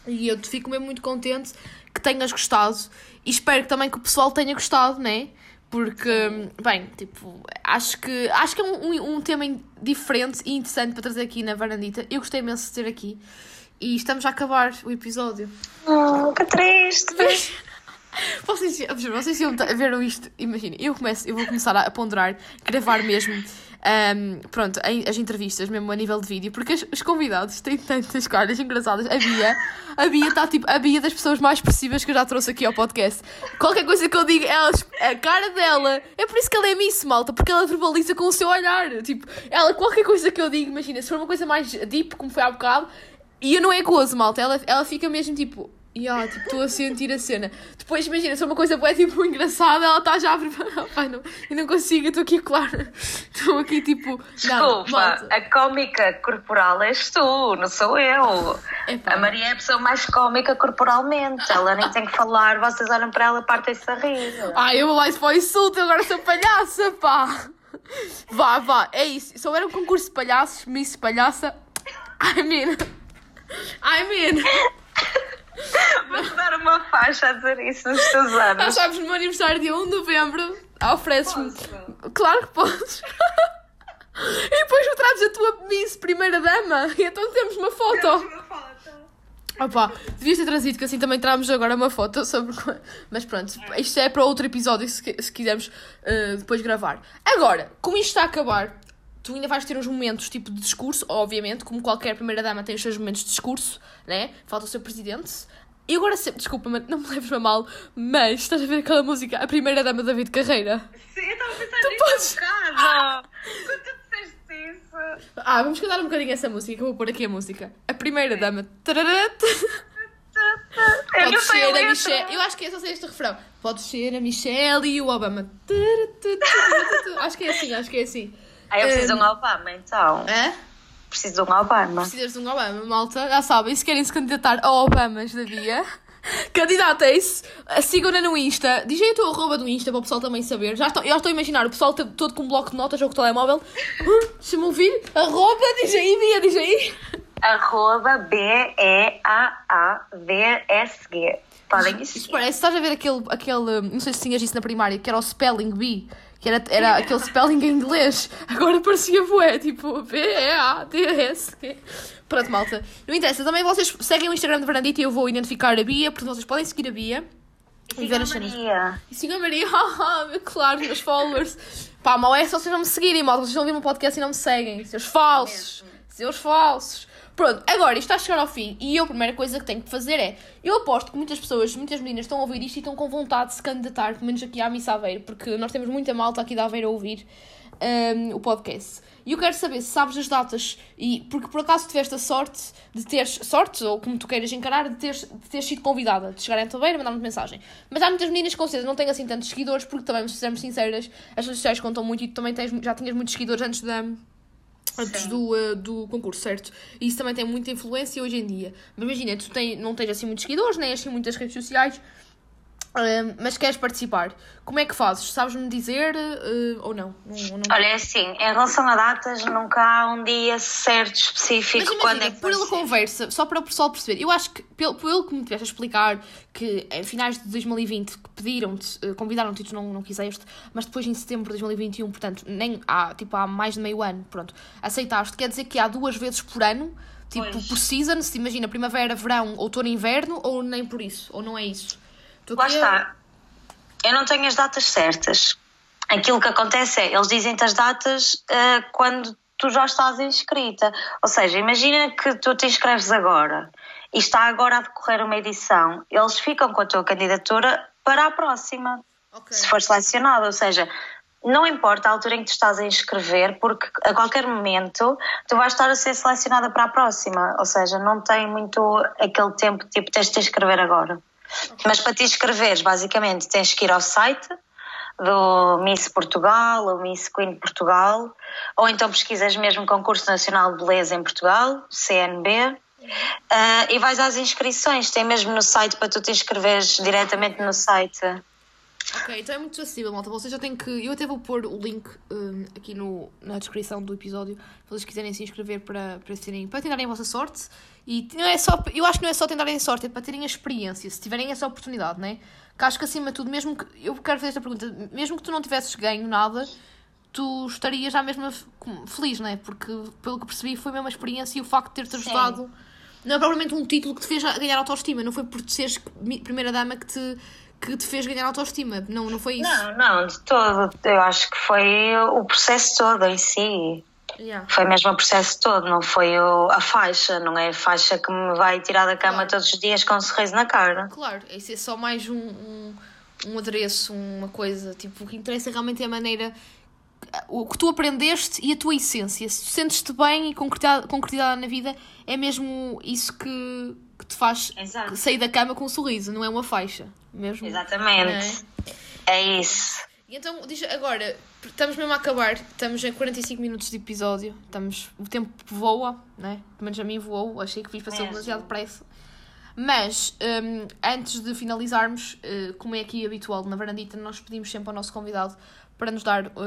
E eu te fico mesmo muito contente que tenhas gostado e espero também que o pessoal tenha gostado, né? Porque, bem, tipo, acho que, acho que é um, um, um tema diferente e interessante para trazer aqui na varandita. Eu gostei imenso de ter aqui e estamos a acabar o episódio. Oh, que triste. Vocês, vocês ver isto, imaginem, eu, começo, eu vou começar a, ponderar, gravar mesmo, ahm, pronto, as entrevistas, mesmo a nível de vídeo, porque as- os convidados têm tantas caras engraçadas. A Bia, a Bia está tipo, a Bia das pessoas mais expressivas que eu já trouxe aqui ao podcast. Qualquer coisa que eu diga, ela, a cara dela, é por isso que ela é Miss Malta, porque ela verbaliza com o seu olhar. Tipo, ela, qualquer coisa que eu diga, imagina, se for uma coisa mais deep, como foi há bocado, e eu não é gozo, malta, ela, ela fica mesmo tipo. Yeah, tipo, estou a sentir a cena. Depois, imagina, se é uma coisa boa, tipo, engraçada, ela está já a preparar. Pai, não, eu não consigo, eu estou aqui, claro. Estou aqui, tipo. Desculpa, a cómica corporal és tu, não sou eu. Epá. A Maria é a pessoa mais cómica corporalmente. Ela nem tem que falar, vocês olham para ela, partem-se a rir. Ai, eu vou mais para o insulto, agora sou palhaça, pá. Vá, vá, é isso. Se houver um concurso de palhaços, Miss Palhaça, I mean. I mean. Vou-te dar uma faixa a dizer isso nos teus anos. sabes, no meu aniversário, dia 1 de novembro, ofereces-me. Claro que podes. E depois tu trazes a tua Miss Primeira Dama. E então temos uma foto. Opa, devias ter trazido, que assim também trazemos agora uma foto sobre. Mas pronto, isto é para outro episódio se, se quisermos eh, depois gravar. Agora, como isto está a acabar, tu ainda vais ter uns momentos tipo de discurso, obviamente, como qualquer primeira-dama tem os seus momentos de discurso, né? Falta o seu presidente. E agora, sempre, desculpa, não me leves a mal, mas estás a ver aquela música, a primeira-dama David Carreira? Sim, eu estava a pensar Tu nisso podes- há bocado. Quando tu disseste isso. Ah, vamos cantar um bocadinho essa música, que eu vou pôr aqui a música. A primeira-dama. Eu Pode ser a letra. Michelle. Eu acho que é só sei este refrão. Pode ser a Michelle e o Obama. Acho que é assim, acho que é assim. Ah, eu preciso de Hum. um Obama, então. Hã? Preciso de um Obama. Precisas de um Obama, malta. Já sabem, se querem se candidatar a Obamas da Bia, candidatem-se. Sigam-na no Insta. Diz aí o teu arroba do Insta para o pessoal também saber. Já estou, eu estou a imaginar o pessoal todo com um bloco de notas ou com o telemóvel. Hum, Deixa-me ouvir. Arroba, diz aí, Bia, diz aí. Arroba B-E-A-A-V-S-G. Podem Isso seguir. parece, estás a ver aquele, aquele, não sei se tinhas isso na primária, que era o spelling bee, que era, era aquele spelling em inglês, agora parecia bué, tipo B-E-A-D-S. Pronto, malta. Não interessa, também vocês seguem o Instagram de Varandita e eu vou identificar a Bia, porque vocês podem seguir a Bia e ver as cenas. Maria. E sigam a Maria, meu, claro, meus followers. Pá, mal é só vocês não me seguirem, malta, vocês vão ouvir o podcast e não me seguem, seus falsos, seus falsos. Pronto, agora isto está a chegar ao fim e eu a primeira coisa que tenho que fazer é. Eu aposto que muitas pessoas, muitas meninas estão a ouvir isto e estão com vontade de se candidatar, pelo menos aqui à Missa Aveiro, porque nós temos muita malta aqui da Aveiro a ouvir hum, o podcast. E eu quero saber se sabes as datas e porque por acaso tiveste a sorte de teres sorte, ou como tu queiras encarar, de teres, de teres sido convidada, de chegarem a Aveiro e mandar-me mensagem. Mas há muitas meninas que com certeza não têm assim tantos seguidores, porque também, se sejamos sinceras, as redes sociais contam muito e tu também tens, já tinhas muitos seguidores antes da antes do, uh, do concurso, certo? E isso também tem muita influência hoje em dia. Mas imagina, tu tem, não tens assim muitos seguidores, nem assim muitas redes sociais. Mas queres participar. Como é que fazes? Sabes-me dizer eh, ou não? Não- não? Olha, é assim, em relação a datas, nunca há um dia certo, específico, Mas quando imagina, é que por vai ele ser. conversa, só para o pessoal perceber, eu acho que, pelo, pelo que me tiveste a explicar, que em finais de 2020 que pediram-te, eh, convidaram-te e tu não, não quiseste, mas depois em setembro de 2021, portanto, nem há, tipo, há mais de meio ano, pronto, aceitaste, quer dizer que há duas vezes por ano, tipo, Pois. por season, se imagina primavera, verão, outono, inverno, ou nem por isso, ou não é isso? Estou Lá a- está. Eu não tenho as datas certas. Aquilo que acontece é, eles dizem-te as datas eh, quando tu já estás inscrita. Ou seja, imagina que tu te inscreves agora e está agora a decorrer uma edição. Eles ficam com a tua candidatura para a próxima, Ok. se for selecionada. Ou seja, não importa a altura em que tu estás a inscrever, porque a qualquer momento tu vais estar a ser selecionada para a próxima. Ou seja, não tem muito aquele tempo, tipo, tens de te inscrever agora. Mas para te inscreveres, basicamente, tens que ir ao site do Miss Portugal ou Miss Queen Portugal, ou então pesquisas mesmo Concurso Nacional de Beleza em Portugal, CNB, ah, e vais às inscrições. Tem mesmo no site para tu te inscreveres diretamente no site. Ok, então é muito acessível, malta. Vocês já têm que. Eu até vou pôr o link hum, aqui no, na descrição do episódio, se vocês quiserem se inscrever para, para, terem, para tentarem a vossa sorte. E não é só, eu acho que não é só tentarem a sorte, é para terem a experiência, se tiverem essa oportunidade, né? Que acho que acima de tudo, mesmo que. Eu quero fazer esta pergunta, mesmo que tu não tivesses ganho nada, tu estarias já mesmo feliz, né? Porque pelo que percebi foi mesmo a experiência e o facto de ter-te ajudado. Não é propriamente um título que te fez ganhar autoestima, não foi por seres primeira dama que te, que te fez ganhar autoestima. Não, não foi isso. Não, não, de todo. Eu acho que foi o processo todo em si. Yeah. Foi mesmo o processo todo, não foi o- a faixa, não é a faixa que me vai tirar da cama Claro. todos os dias com um sorriso na cara. Claro, isso é só mais um, um, um adereço, uma coisa. Tipo, o que interessa realmente é a maneira. O que tu aprendeste e a tua essência. Se tu sentes-te bem e concretizada, concretizada na vida, é mesmo isso que, que te faz Exato. sair da cama com um sorriso, não é uma faixa. Mesmo. Exatamente. É isso. E então, diz agora, estamos mesmo a acabar, estamos em 45 minutos de episódio, estamos, o tempo voa, né? Pelo menos a mim voou, achei que fiz Mesmo. demasiado depressa. Mas, hum, antes de finalizarmos, eh, como é aqui habitual na varandita, nós pedimos sempre ao nosso convidado para nos dar. pa-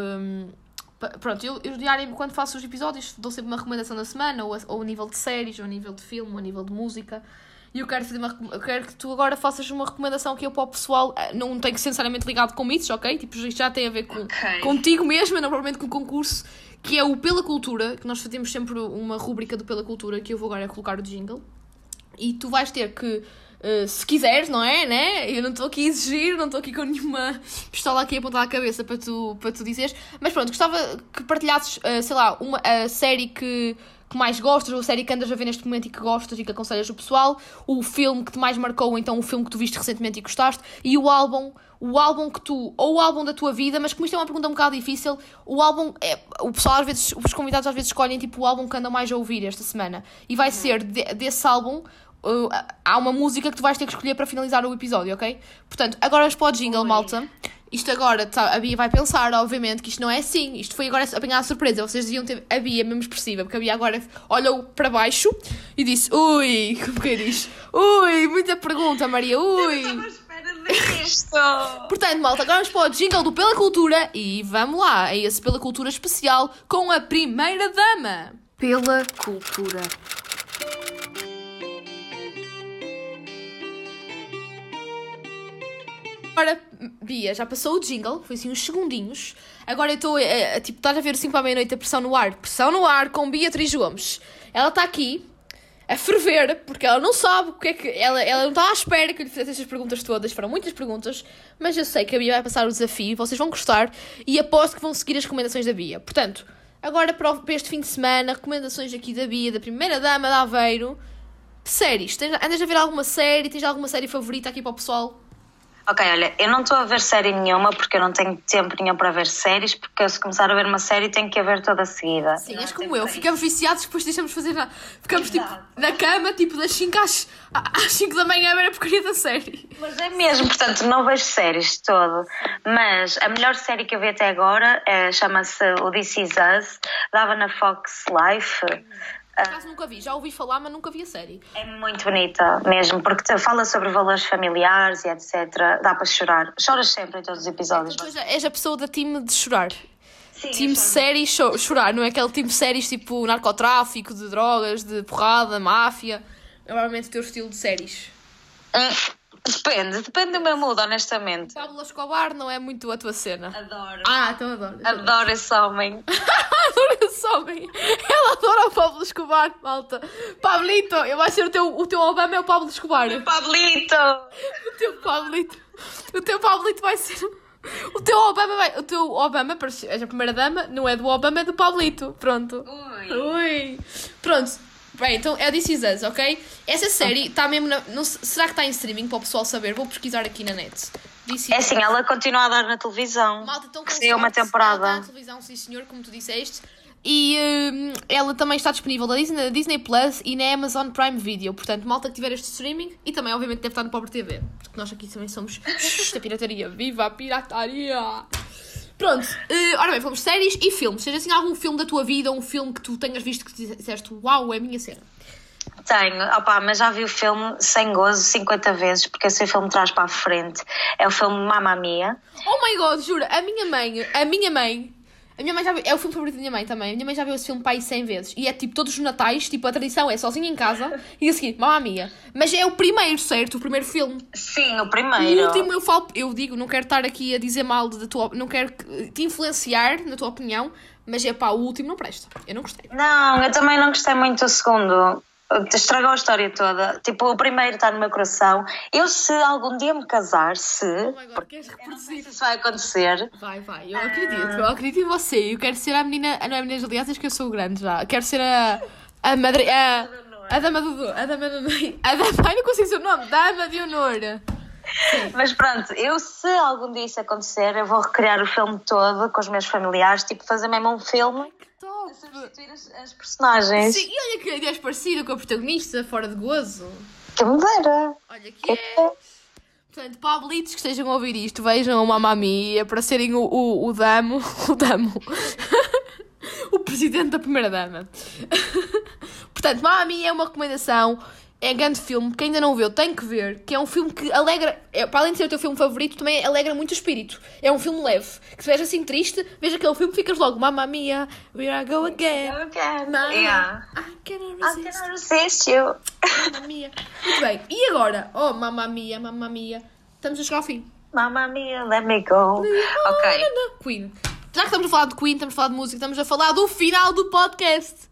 pronto, eu, eu diário, quando faço os episódios, dou sempre uma recomendação da semana, ou a, ou a nível de séries, ou a nível de filme, ou a nível de música. E eu quero, fazer uma, eu quero que tu agora faças uma recomendação que eu para o pessoal eh, não tem que ser necessariamente ligado com mitos, ok? Tipo, isto já tem a ver com, Ok. contigo mesma, não propriamente com o concurso, que é o Pela Cultura, que nós fazemos sempre uma rúbrica do Pela Cultura, que eu vou agora colocar o jingle. E tu vais ter que, eh, se quiseres, não é? Né? Eu não estou aqui a exigir, não estou aqui com nenhuma pistola aqui apontada à cabeça para tu, para tu dizeres. Mas pronto, gostava que partilhasses, eh, sei lá, uma, a série que, que mais gostas, ou a série que andas a ver neste momento e que gostas e que aconselhas o pessoal, o filme que te mais marcou, ou então o filme que tu viste recentemente e gostaste, e o álbum. O álbum que tu, ou o álbum da tua vida, mas como isto é uma pergunta um bocado difícil, o álbum, é, o pessoal às vezes, os convidados às vezes escolhem tipo o álbum que andam mais a ouvir esta semana. E vai ser de- desse álbum Uh, há uma música que tu vais ter que escolher para finalizar o episódio, ok? Portanto, agora vamos para o jingle, malta. Isto agora, tá, a Bia vai pensar, obviamente, que isto não é assim. Isto foi agora apanhar a surpresa. Vocês deviam ter a Bia mesmo expressiva, porque a Bia agora olhou para baixo e disse: Ui, como que diz? Ui, muita pergunta, Maria, ui. espera disto. Portanto, malta, agora vamos para o jingle do Pela Cultura e vamos lá, é esse Pela Cultura especial com a primeira dama. Pela Cultura. Agora, Bia, já passou o jingle, foi assim uns segundinhos. Agora eu estou, a- a- tipo, estás a ver o 5 para a meia-noite a pressão no ar. Pressão no ar com Beatriz Gomes. Ela está aqui a ferver, porque ela não sabe o que é que. Ela, ela não está à espera que eu lhe fizesse estas perguntas todas. Foram muitas perguntas, mas eu sei que a Bia vai passar o desafio, vocês vão gostar e aposto que vão seguir as recomendações da Bia. Portanto, agora para, este fim de semana, recomendações aqui da Bia, da primeira dama de Aveiro. Séries, tens, andas a ver alguma série? Tens alguma série favorita aqui para o pessoal? Ok, olha, eu não estou a ver série nenhuma porque eu não tenho tempo nenhum para ver séries, porque eu, se começar a ver uma série tenho que a ver toda seguida. Sim, és como eu. Ficamos viciados, depois deixamos de fazer nada. Ficamos tipo Exato. na cama, tipo das 5 às, às 5 da manhã a ver a porcaria da série. Mas é mesmo, portanto, não vejo séries de todo. Mas a melhor série que eu vi até agora é- chama-se o This Is Us, dava na Fox Life. Por acaso nunca vi, já ouvi falar, mas nunca vi a série. É muito bonita mesmo, porque fala sobre valores familiares e etc. Dá para chorar. Choras sempre em todos os episódios. Tu és a- és a pessoa da time de chorar. Sim, Time séries cho- chorar, não é aquele time de séries tipo narcotráfico, de drogas, de porrada, máfia. É normalmente o teu estilo de séries. Hum, Depende, depende do meu mood, honestamente. Pablo Escobar não é muito a tua cena. Adoro. Ah, então adoro. Adoro esse homem. Adoro esse homem. Ela adora o Pablo Escobar, malta. Pablito, eu vai ser o teu, o teu Obama é o Pablo Escobar. Pablito! O teu Pablito. O teu Pablito vai ser. O teu Obama vai. O teu Obama, para ser- és a primeira dama, não é do Obama, é do Pablito. Pronto. Ui. Ui. Pronto. Bem, então é This Is Us, ok? Essa série está mesmo na. Não, se- será que está em streaming para o pessoal saber? Vou pesquisar aqui na net. This É assim, ela continua a dar na televisão. Malta, então que saiu uma sorte, Ela temporada. está na televisão, sim senhor, como tu disseste. E hum, ela também está disponível na Disney, na Disney Plus e na Amazon Prime Video. Portanto, malta que tiver este streaming e também, obviamente, deve estar no Pobre TV. Porque nós aqui também somos da pirataria. Viva a pirataria! Pronto, eh, ora bem, fomos séries e filmes. Seja assim algum filme da tua vida um filme que tu tenhas visto que disseste uau, é a minha cena. Tenho, opá, mas já vi o filme sem gozo 50 vezes, porque esse filme traz para a frente. É o filme Mamma Mia. Oh my god, jura, a minha mãe, a minha mãe, a minha mãe já viu, é o filme favorito da minha mãe também. A minha mãe já viu esse filme aí 100 vezes. E é tipo todos os natais, tipo a tradição é sozinha em casa e a seguir, mamma mia. Mas é o primeiro, certo? O primeiro filme. Sim, o O primeiro. último eu falo, eu digo, não quero estar aqui a dizer mal da tua, não quero que- te influenciar na tua opinião, mas é pá, o último não presta. Eu não gostei. Não, eu também não gostei muito do segundo. Estragou a história toda. Tipo, o primeiro está no meu coração. Eu, se algum dia me casar, se. Oh my god, queres reproduzir? se isso vai acontecer. Vai, vai, eu acredito, eu acredito em você. Eu quero ser a menina, não é a menina Juliana, que eu sou grande já. Quero ser a, a madre, a, a dama do, a dama do, a dama, ai não consigo dizer o nome, dama de honor. Mas pronto, eu, se algum dia isso acontecer, eu vou recriar o filme todo com os meus familiares. Tipo, fazer mesmo um filme. Que! Substituir as, as personagens. Sim, e olha que ideia parecida com a protagonista, fora de gozo. Que me dera. Olha que é. Portanto, Pablitos que estejam a ouvir isto, vejam o Mamma Mia para serem o, o, o damo, o damo, o presidente da primeira dama. Portanto, Mamma Mia é uma recomendação, é grande filme, quem ainda não viu tem que ver, que é um filme que alegra, é, para além de ser o teu filme favorito, também alegra muito o espírito. É um filme leve, que se veja assim triste, veja aquele filme ficas logo, Mamma Mia, here I go again. Yeah. I cannot I resist. cannot resist you. Mamma mia. Muito bem, e agora? Oh, mamma mia, mamma mia. Estamos a chegar ao fim. Mamma mia, let me go. Ok. Queen. Já que estamos a falar de Queen, estamos a falar de música, estamos a falar do final do podcast.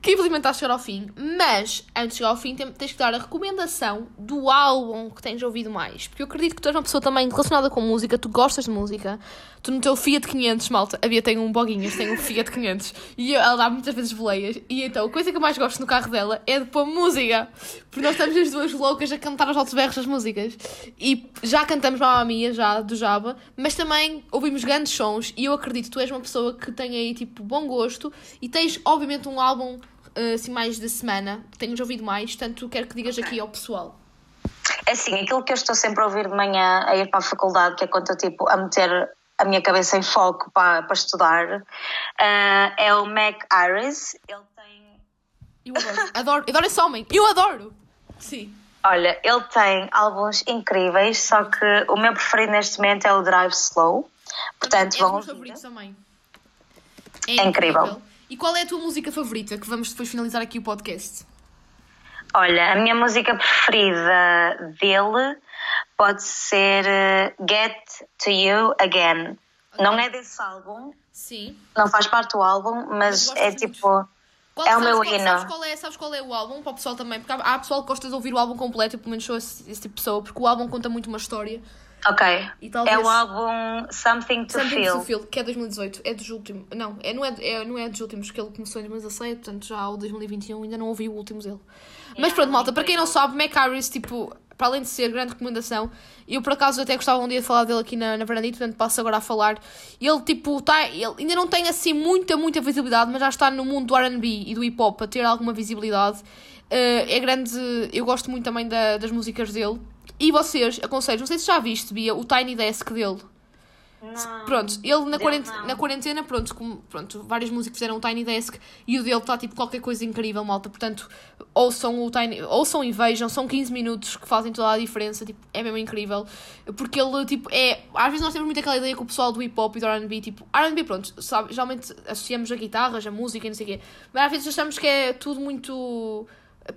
Que infelizmente a chegar ao fim. Mas, antes de chegar ao fim, tens que dar a recomendação do álbum que tens ouvido mais. Porque eu acredito que tu és uma pessoa também relacionada com música, tu gostas de música. Tu no teu Fiat 500, malta, havia tem um boguinhas, tem um Fiat 500. E ela dá muitas vezes boleias. E então, a coisa que eu mais gosto no carro dela é de pôr música. Porque nós estamos as duas loucas a cantar aos altos berros as músicas. E já cantamos Mamma Mia, já, do Java. Mas também ouvimos grandes sons. E eu acredito que tu és uma pessoa que tem aí, tipo, bom gosto. E tens, obviamente, um álbum, assim, mais de semana. Que tenhas ouvido mais. Portanto, quero que digas aqui ao pessoal. É assim, aquilo que eu estou sempre a ouvir de manhã a ir para a faculdade, que é quando eu tipo a meter a minha cabeça em foco para, para estudar, ah, é o Mac Iris. Ele tem. Eu adoro. adoro. Adoro esse homem. Eu adoro. Sim. Olha, ele tem álbuns incríveis, só que o meu preferido neste momento é o Drive Slow. Portanto, é vão dos meus ouvir. favoritos também. É incrível. E qual é a tua música favorita? Que vamos depois finalizar aqui o podcast. Olha, a minha música preferida dele pode ser eh, Get to You Again. Não é desse álbum, Sim. não faz parte do álbum, mas é muito. tipo. Qual, É o sabes meu qual, hino. Sabes qual, é, sabes qual é o álbum? Para o pessoal também. Porque há, há pessoal que gosta de ouvir o álbum completo. Eu pelo menos sou esse, esse tipo de pessoa. Porque o álbum conta muito uma história. Ok. E talvez- É o álbum Something to Something Feel. to Feel, que é 2018. É dos últimos. Não, é, não, é, é, não é dos últimos, que ele começou em 2017. Portanto, já o 2021 ainda não ouvi o último dele. Mas pronto, malta. Para quem não sabe, Mac Harris, tipo... Para além de ser grande recomendação, eu por acaso até gostava um dia de falar dele aqui na, na Varandita, portanto passo agora a falar. Ele, tipo, tá, ele ainda não tem assim muita, muita visibilidade, mas já está no mundo do RB e do hip hop a ter alguma visibilidade. Eh, é grande, eu gosto muito também da- das músicas dele. E vocês, aconselho, não sei se já viste, Bia, o Tiny Desk dele. Não. Pronto, ele na, quarentena, na quarentena, pronto, como, pronto, vários músicos fizeram o Tiny Desk e o dele está tipo qualquer coisa incrível, malta. Portanto, ouçam o Tiny, ouçam e vejam, são 15 minutos que fazem toda a diferença, tipo, é mesmo incrível. Porque ele, tipo, é. Às vezes nós temos muito aquela ideia que o pessoal do hip hop e do RB, tipo, RB, pronto, sabe, geralmente associamos a guitarras, a música e não sei o quê, mas às vezes achamos que é tudo muito.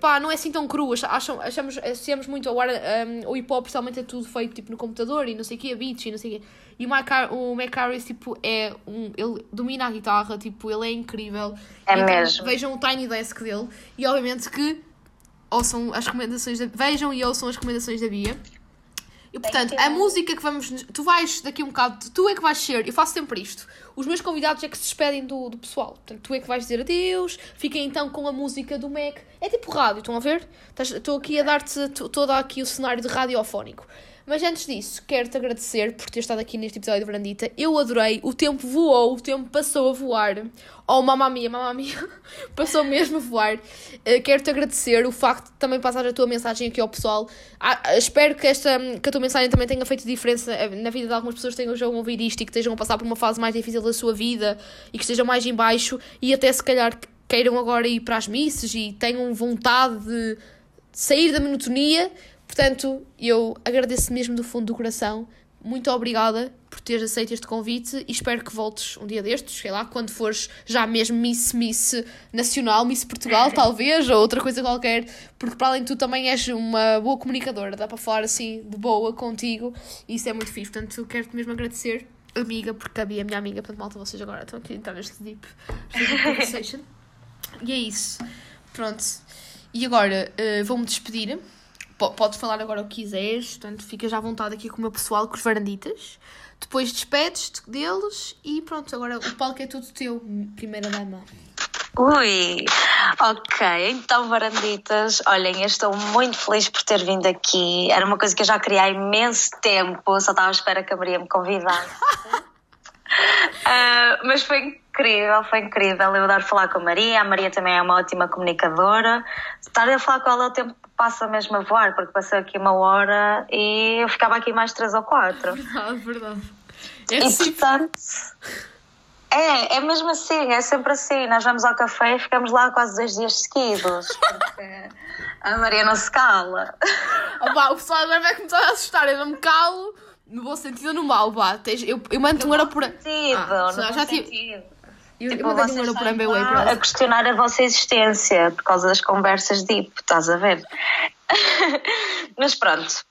Pá, não é assim tão cru, ach- acham, achamos, associamos muito ao, R- um, o hip hop, principalmente é tudo feito tipo no computador e não sei o quê, beats e não sei o quê. E o Mike o Harris, tipo, é um. Ele domina a guitarra, tipo, ele é incrível. É então, mesmo. Vejam o Tiny Desk dele e, obviamente, que ouçam as recomendações da, vejam e ouçam as recomendações da Bia. E portanto, a música que vamos. Tu vais daqui um bocado, tu é que vais ser, eu faço sempre isto. Os meus convidados é que se despedem do, do pessoal. Portanto, tu é que vais dizer adeus. Fiquem então com a música do Mac. É tipo rádio, estão a ver? Estou aqui a dar-te to- todo aqui o cenário de radiofónico. Mas antes disso, quero-te agradecer por ter estado aqui neste episódio de Brandita. Eu adorei. O tempo voou, o tempo passou a voar. Oh, mamma mia, mamma mia. passou mesmo a voar. Eh, quero-te agradecer o facto de também passar a tua mensagem aqui ao pessoal. Ah, ah, espero que, esta, que a tua mensagem também tenha feito diferença eh, na vida de algumas pessoas que estejam a isto e que estejam a passar por uma fase mais difícil da sua vida e que estejam mais em baixo e até se calhar queiram agora ir para as missas e tenham vontade de sair da monotonia. Portanto, eu agradeço mesmo do fundo do coração. Muito obrigada por teres aceito este convite e espero que voltes um dia destes, sei lá, quando fores já mesmo Miss Miss Nacional, Miss Portugal, talvez, ou outra coisa qualquer, porque para além de tu também és uma boa comunicadora, dá para falar assim de boa contigo e isso é muito fixe. Portanto, eu quero-te mesmo agradecer, amiga, porque a Bia é minha amiga, portanto, malta, vocês agora estão aqui a entrar neste deep, deep conversation. E é isso. Pronto. E agora eh, vou-me despedir. Po- Podes falar agora o que quiseres, portanto, ficas à vontade aqui com o meu pessoal, com os varanditas. Depois despedes-te deles e pronto, agora o palco é tudo teu, primeira dama. Ui, ok, então varanditas, olhem, eu estou muito feliz por ter vindo aqui. Era uma coisa que eu já queria há imenso tempo, só estava à espera que a Maria me convidasse. Ah, mas foi incrível, foi incrível. Eu adoro falar com a Maria, a Maria também é uma ótima comunicadora. Estar a falar com ela o tempo passa mesmo a voar, porque passou aqui uma hora e eu ficava aqui mais três ou quatro. Verdade, verdade. É E assim. portanto, é, é mesmo assim, é sempre assim. Nós vamos ao café e ficamos lá quase dois dias seguidos, porque a Maria não se cala. Opa, o pessoal agora vai começar a assustar, eu não me calo, no bom sentido ou no mau, vá. Eu, eu mando um euro por. Sentido, Ah, no já, tive. sentido. Eu, eu Tipo, mandei um euro por estão MBWay lá para a questionar a vossa existência por causa das conversas deep, estás a ver? Mas pronto.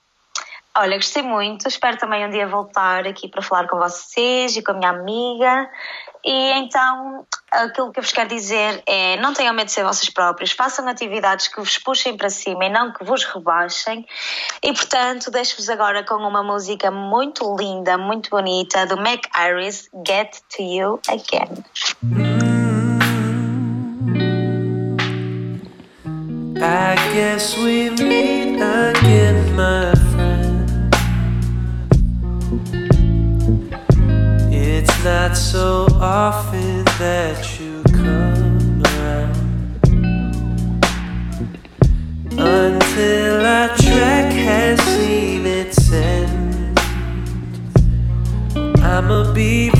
Olha, gostei muito. Espero também um dia voltar aqui para falar com vocês e com a minha amiga. E então, aquilo que eu vos quero dizer é: não tenham medo de ser vocês próprios, façam atividades que vos puxem para cima e não que vos rebaixem. E portanto, deixo-vos agora com uma música muito linda, muito bonita, do Mac Iris, Get to You Again. I guess we meet again, my not so often that you come around. Until our track has seen its end. I'ma be